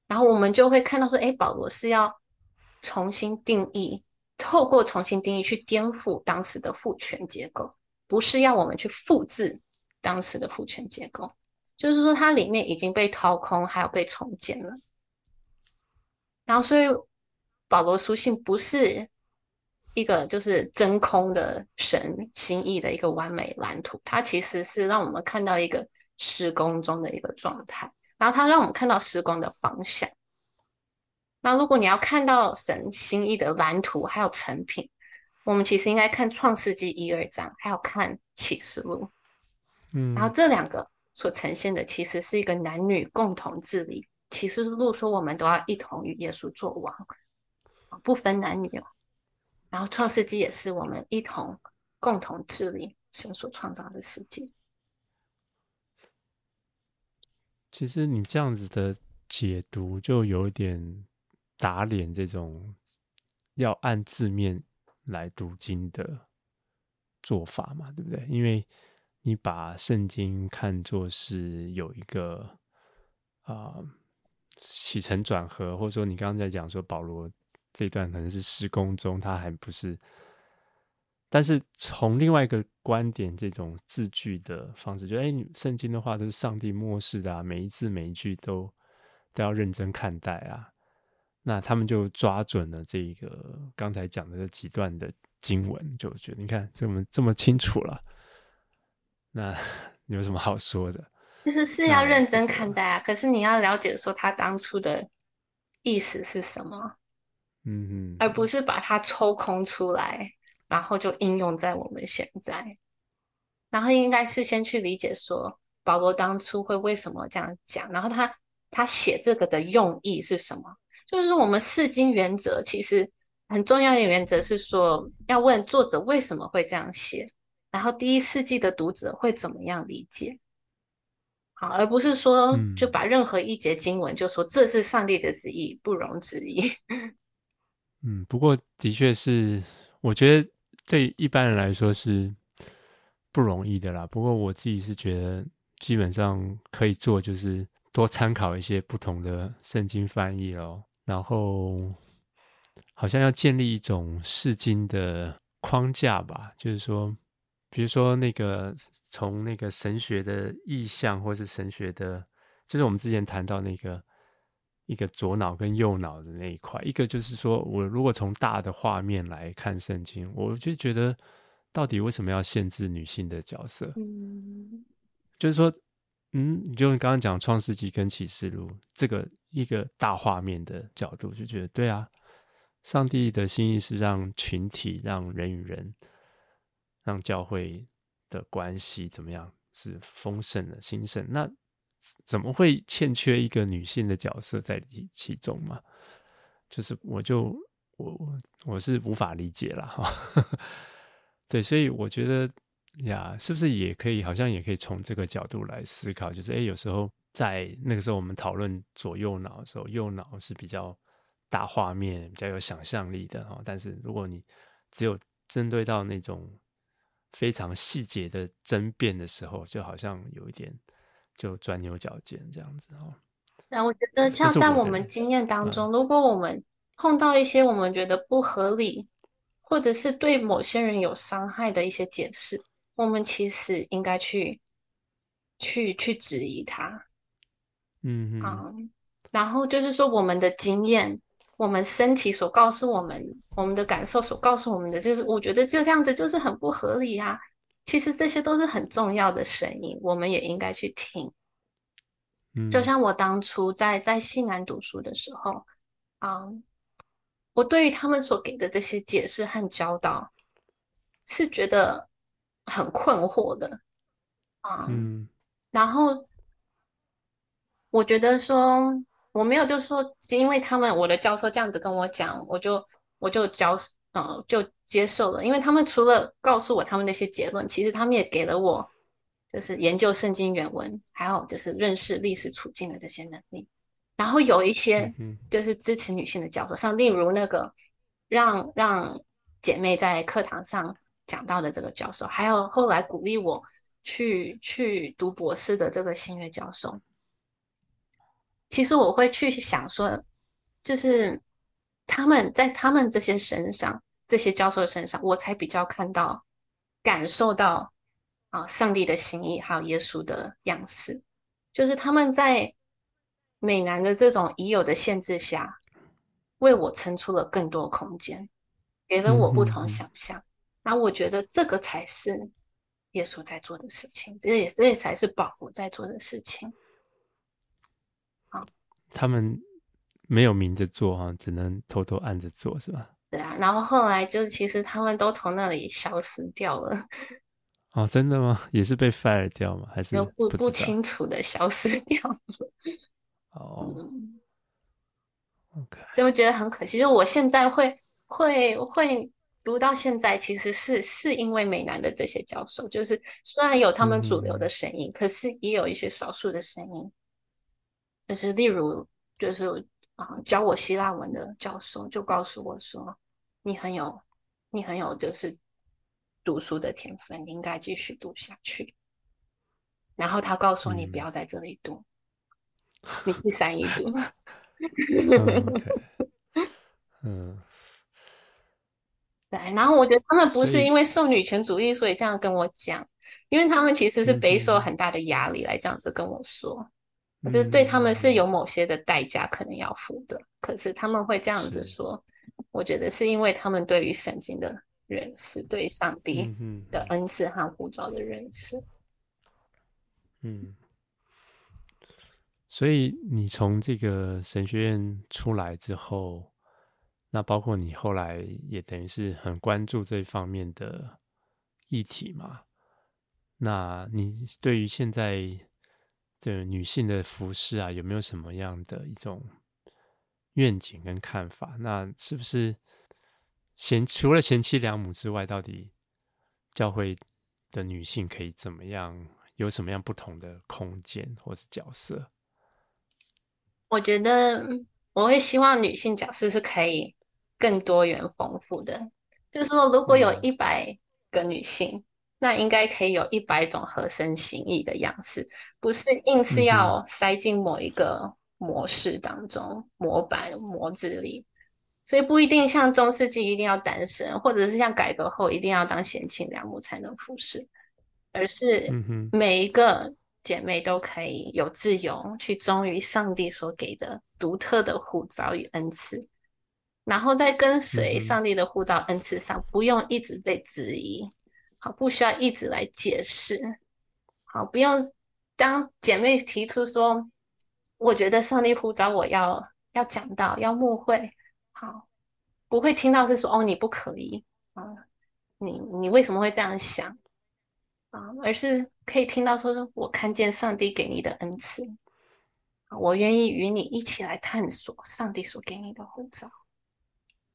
Speaker 2: 然后我们就会看到说，哎，保罗是要重新定义，透过重新定义去颠覆当时的父权结构，不是要我们去复制当时的父权结构，就是说它里面已经被掏空，还有被重建了，然后所以。保罗书信不是一个就是真空的神心意的一个完美蓝图，它其实是让我们看到一个施工中的一个状态，然后它让我们看到施工的方向。那如果你要看到神心意的蓝图还有成品，我们其实应该看创世纪一二章，还有看启示录，嗯，然后这两个所呈现的其实是一个男女共同治理。启示录说我们都要一同与耶稣做王。不分男女哦，然后创世纪也是我们一同共同治理神所创造的世界。
Speaker 1: 其实你这样子的解读，就有一点打脸这种要按字面来读经的做法嘛，对不对？因为你把圣经看作是有一个啊、起承转合，或者说你刚刚在讲说保罗。这段可能是施工中，他还不是。但是从另外一个观点，这种字句的方式，就哎，圣经的话都是上帝默示的啊，每一字每一句都都要认真看待啊。那他们就抓准了这个刚才讲的这几段的经文，就觉得你看这么这么清楚了，那 有什么好说的？
Speaker 2: 其实是要认真看待啊，可是你要了解说他当初的意思是什么。
Speaker 1: 嗯哼，
Speaker 2: 而不是把它抽空出来，然后就应用在我们现在。然后应该是先去理解说，保罗当初会为什么这样讲，然后他他写这个的用意是什么？就是说，我们释经原则其实很重要的原则是说，要问作者为什么会这样写，然后第一世纪的读者会怎么样理解。好，而不是说就把任何一节经文就说这是上帝的旨意，不容置疑。
Speaker 1: 嗯，不过的确是，我觉得对一般人来说是不容易的啦。不过我自己是觉得，基本上可以做，就是多参考一些不同的圣经翻译咯。然后，好像要建立一种释经的框架吧，就是说，比如说那个从那个神学的意象，或是神学的，就是我们之前谈到那个。一个左脑跟右脑的那一块，一个就是说，我如果从大的画面来看圣经，我就觉得，到底为什么要限制女性的角色？嗯，就是说，嗯，你就刚刚讲创世纪跟启示录这个一个大画面的角度，就觉得对啊，上帝的心意是让群体、让人与人、让教会的关系怎么样是丰盛的、兴盛。那怎么会欠缺一个女性的角色在其中嘛？就是我就我我我是无法理解了哈。对，所以我觉得呀，是不是也可以，好像也可以从这个角度来思考，就是哎，有时候在那个时候我们讨论左右脑的时候，右脑是比较大画面、比较有想象力的哈。但是如果你只有针对到那种非常细节的争辩的时候，就好像有一点。就钻牛角尖这样子哦。
Speaker 2: 那我觉得，像在我们经验当中，如果我们碰到一些我们觉得不合理，或者是对某些人有伤害的一些解释，我们其实应该去去去质疑他。
Speaker 1: 嗯嗯。
Speaker 2: Um, 然后就是说，我们的经验，我们身体所告诉我们，我们的感受所告诉我们的，就是我觉得就这样子就是很不合理啊。其实这些都是很重要的声音，我们也应该去听。
Speaker 1: 嗯，
Speaker 2: 就像我当初在在西南读书的时候，啊、嗯，我对于他们所给的这些解释和教导，是觉得很困惑的，啊、嗯，
Speaker 1: 嗯，
Speaker 2: 然后。我觉得说我没有，就是说，因为他们我的教授这样子跟我讲，我就我就教，呃，就接受了。因为他们除了告诉我他们那些结论，其实他们也给了我，就是研究圣经原文，还有就是认识历史处境的这些能力。然后有一些就是支持女性的教授，像例如那个让让姐妹在课堂上讲到的这个教授，还有后来鼓励我去去读博士的这个新月教授。其实我会去想说，就是他们在他们这些身上，这些教授身上，我才比较看到、感受到啊，上帝的心意，还有耶稣的样式。就是他们在美男的这种已有的限制下，为我撑出了更多空间，给了我不同想象。那、嗯嗯嗯、我觉得这个才是耶稣在做的事情，这也这也才是保罗在做的事情。
Speaker 1: 他们没有明着做啊，只能偷偷暗着做，是吧？
Speaker 2: 对啊，然后后来就是，其实他们都从那里消失掉了。
Speaker 1: 哦，真的吗？也是被 fire 掉吗？还是
Speaker 2: 不不，不清楚的消失掉了？
Speaker 1: 哦、嗯、，OK，
Speaker 2: 所以我觉得很可惜。就我现在会会会读到现在，其实是是因为美南的这些教授，就是虽然有他们主流的声音，嗯、可是也有一些少数的声音。就是例如，就是啊，教我希腊文的教授就告诉我说：“你很有，你很有，就是读书的天分，你应该继续读下去。”然后他告诉你不要在这里读，嗯、你去三一读。
Speaker 1: 嗯，
Speaker 2: 对。然后我觉得他们不是因为受女权主义，所以这样跟我讲，因为他们其实是背受很大的压力来这样子跟我说。就是对他们是有某些的代价可能要付的，嗯、可是他们会这样子说，我觉得是因为他们对于神经的认识，对上帝的恩赐和护照的认识。
Speaker 1: 嗯，所以你从这个神学院出来之后，那包括你后来也等于是很关注这方面的议题嘛？那你对于现在？的女性的服饰啊，有没有什么样的一种愿景跟看法？那是不是贤除了贤妻良母之外，到底教会的女性可以怎么样？有什么样不同的空间或是角色？
Speaker 2: 我觉得我会希望女性角色是可以更多元丰富的。就是说，如果有一百个女性。嗯那应该可以有一百种合身心意的样式，不是硬是要塞进某一个模式当中、嗯、模板模子里，所以不一定像中世纪一定要单身，或者是像改革后一定要当贤妻良母才能服侍，而是每一个姐妹都可以有自由去忠于上帝所给的独特的呼召与恩赐，然后再跟随上帝的护照恩赐上，不用一直被质疑。好，不需要一直来解释。好，不用当姐妹提出说，我觉得上帝呼召我要要讲到，要牧会。好，不会听到是说哦，你不可以啊，你你为什么会这样想啊？而是可以听到说，说我看见上帝给你的恩赐，我愿意与你一起来探索上帝所给你的呼召。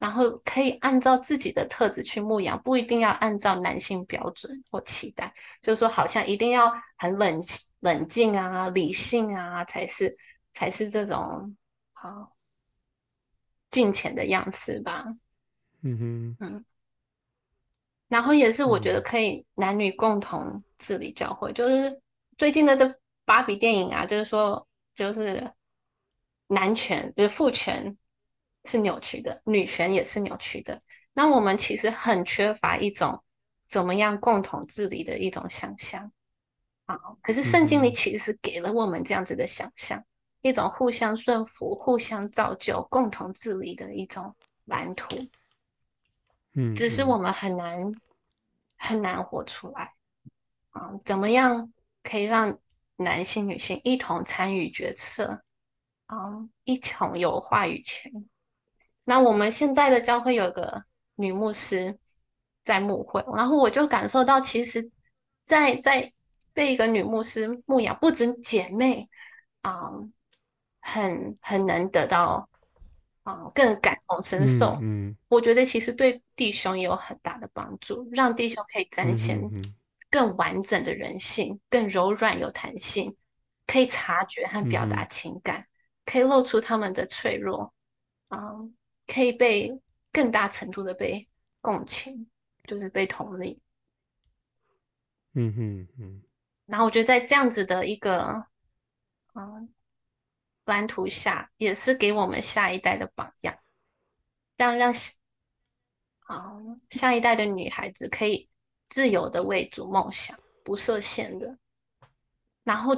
Speaker 2: 然后可以按照自己的特质去牧养，不一定要按照男性标准或期待，就是说好像一定要很冷冷静啊、理性啊，才是才是这种好敬虔的样式吧。
Speaker 1: 嗯哼，
Speaker 2: 嗯。然后也是我觉得可以男女共同治理教会，嗯、就是最近的这芭比电影啊，就是说就是男权就是父权。是扭曲的，女权也是扭曲的。那我们其实很缺乏一种怎么样共同治理的一种想象啊。可是圣经里其实是给了我们这样子的想象，嗯、一种互相顺服、互相造就、共同治理的一种蓝图。只是我们很难很难活出来啊。怎么样可以让男性、女性一同参与决策啊，一同有话语权？那我们现在的教会有个女牧师在牧会，然后我就感受到，其实在，在在被一个女牧师牧养，不止姐妹啊、嗯，很很能得到啊、嗯，更感同身受。嗯，嗯，我觉得其实对弟兄也有很大的帮助，让弟兄可以展现更完整的人性，更柔软有弹性，可以察觉和表达情感，嗯、可以露出他们的脆弱啊。嗯可以被更大程度的被共情，就是被同理。
Speaker 1: 嗯哼嗯。
Speaker 2: 然后我觉得在这样子的一个嗯蓝图下，也是给我们下一代的榜样，让让啊、嗯、下一代的女孩子可以自由的为主梦想，不设限的。然后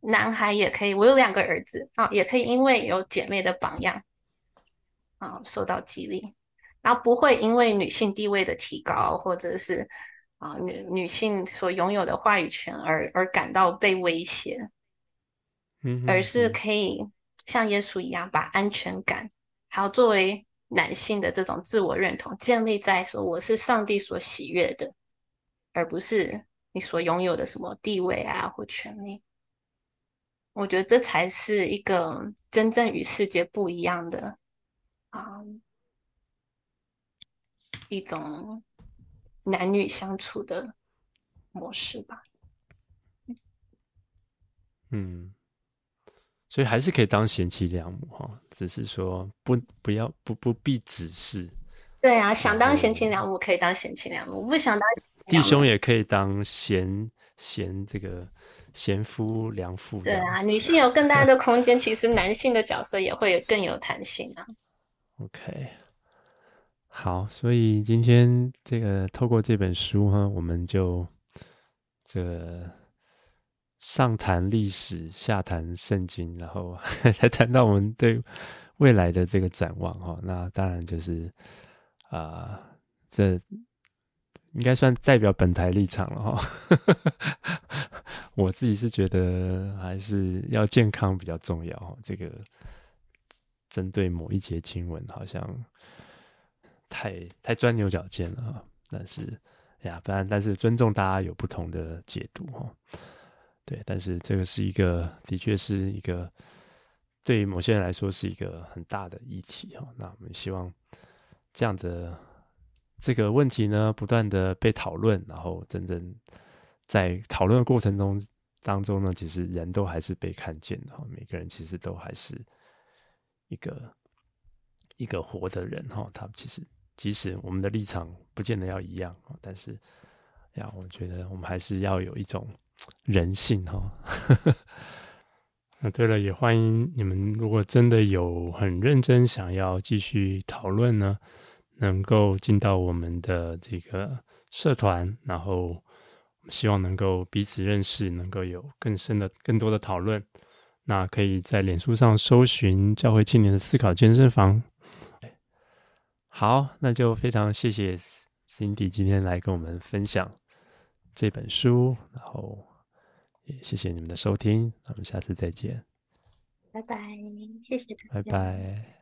Speaker 2: 男孩也可以，我有两个儿子啊，也可以因为有姐妹的榜样。啊，受到激励，然后不会因为女性地位的提高，或者是啊女女性所拥有的话语权而而感到被威胁，嗯，而是可以像耶稣一样，把安全感，还有作为男性的这种自我认同，建立在说我是上帝所喜悦的，而不是你所拥有的什么地位啊或权利。我觉得这才是一个真正与世界不一样的。啊，um, 一种男女相处的模式吧。
Speaker 1: 嗯，所以还是可以当贤妻良母哈，只是说不不要不不必只是。
Speaker 2: 对啊，想当贤妻良母可以当贤妻良母，不想当
Speaker 1: 弟兄也可以当贤贤这个贤夫良妇。
Speaker 2: 对啊，女性有更大的空间，其实男性的角色也会更有弹性啊。
Speaker 1: OK，好，所以今天这个透过这本书哈，我们就这上谈历史，下谈圣经，然后 才谈到我们对未来的这个展望哈。那当然就是啊、这应该算代表本台立场了哈。我自己是觉得还是要健康比较重要，这个。针对某一节经文，好像太太钻牛角尖了。但是呀，不然，但是尊重大家有不同的解读哈。对，但是这个是一个，的确是一个对于某些人来说是一个很大的议题哈。那我们希望这样的这个问题呢，不断的被讨论，然后真正在讨论的过程中当中呢，其实人都还是被看见的哈。每个人其实都还是。一个一个活的人哈，他其实即使我们的立场不见得要一样，但是呀，我觉得我们还是要有一种人性哈。那对了，也欢迎你们，如果真的有很认真想要继续讨论呢，能够进到我们的这个社团，然后希望能够彼此认识，能够有更深的、更多的讨论。那可以在脸书上搜寻教会青年的思考健身房。好，那就非常谢谢 Cindy 今天来跟我们分享这本书，然后也谢谢你们的收听，我们下次再见，
Speaker 2: 拜拜，谢谢大
Speaker 1: 家，拜拜。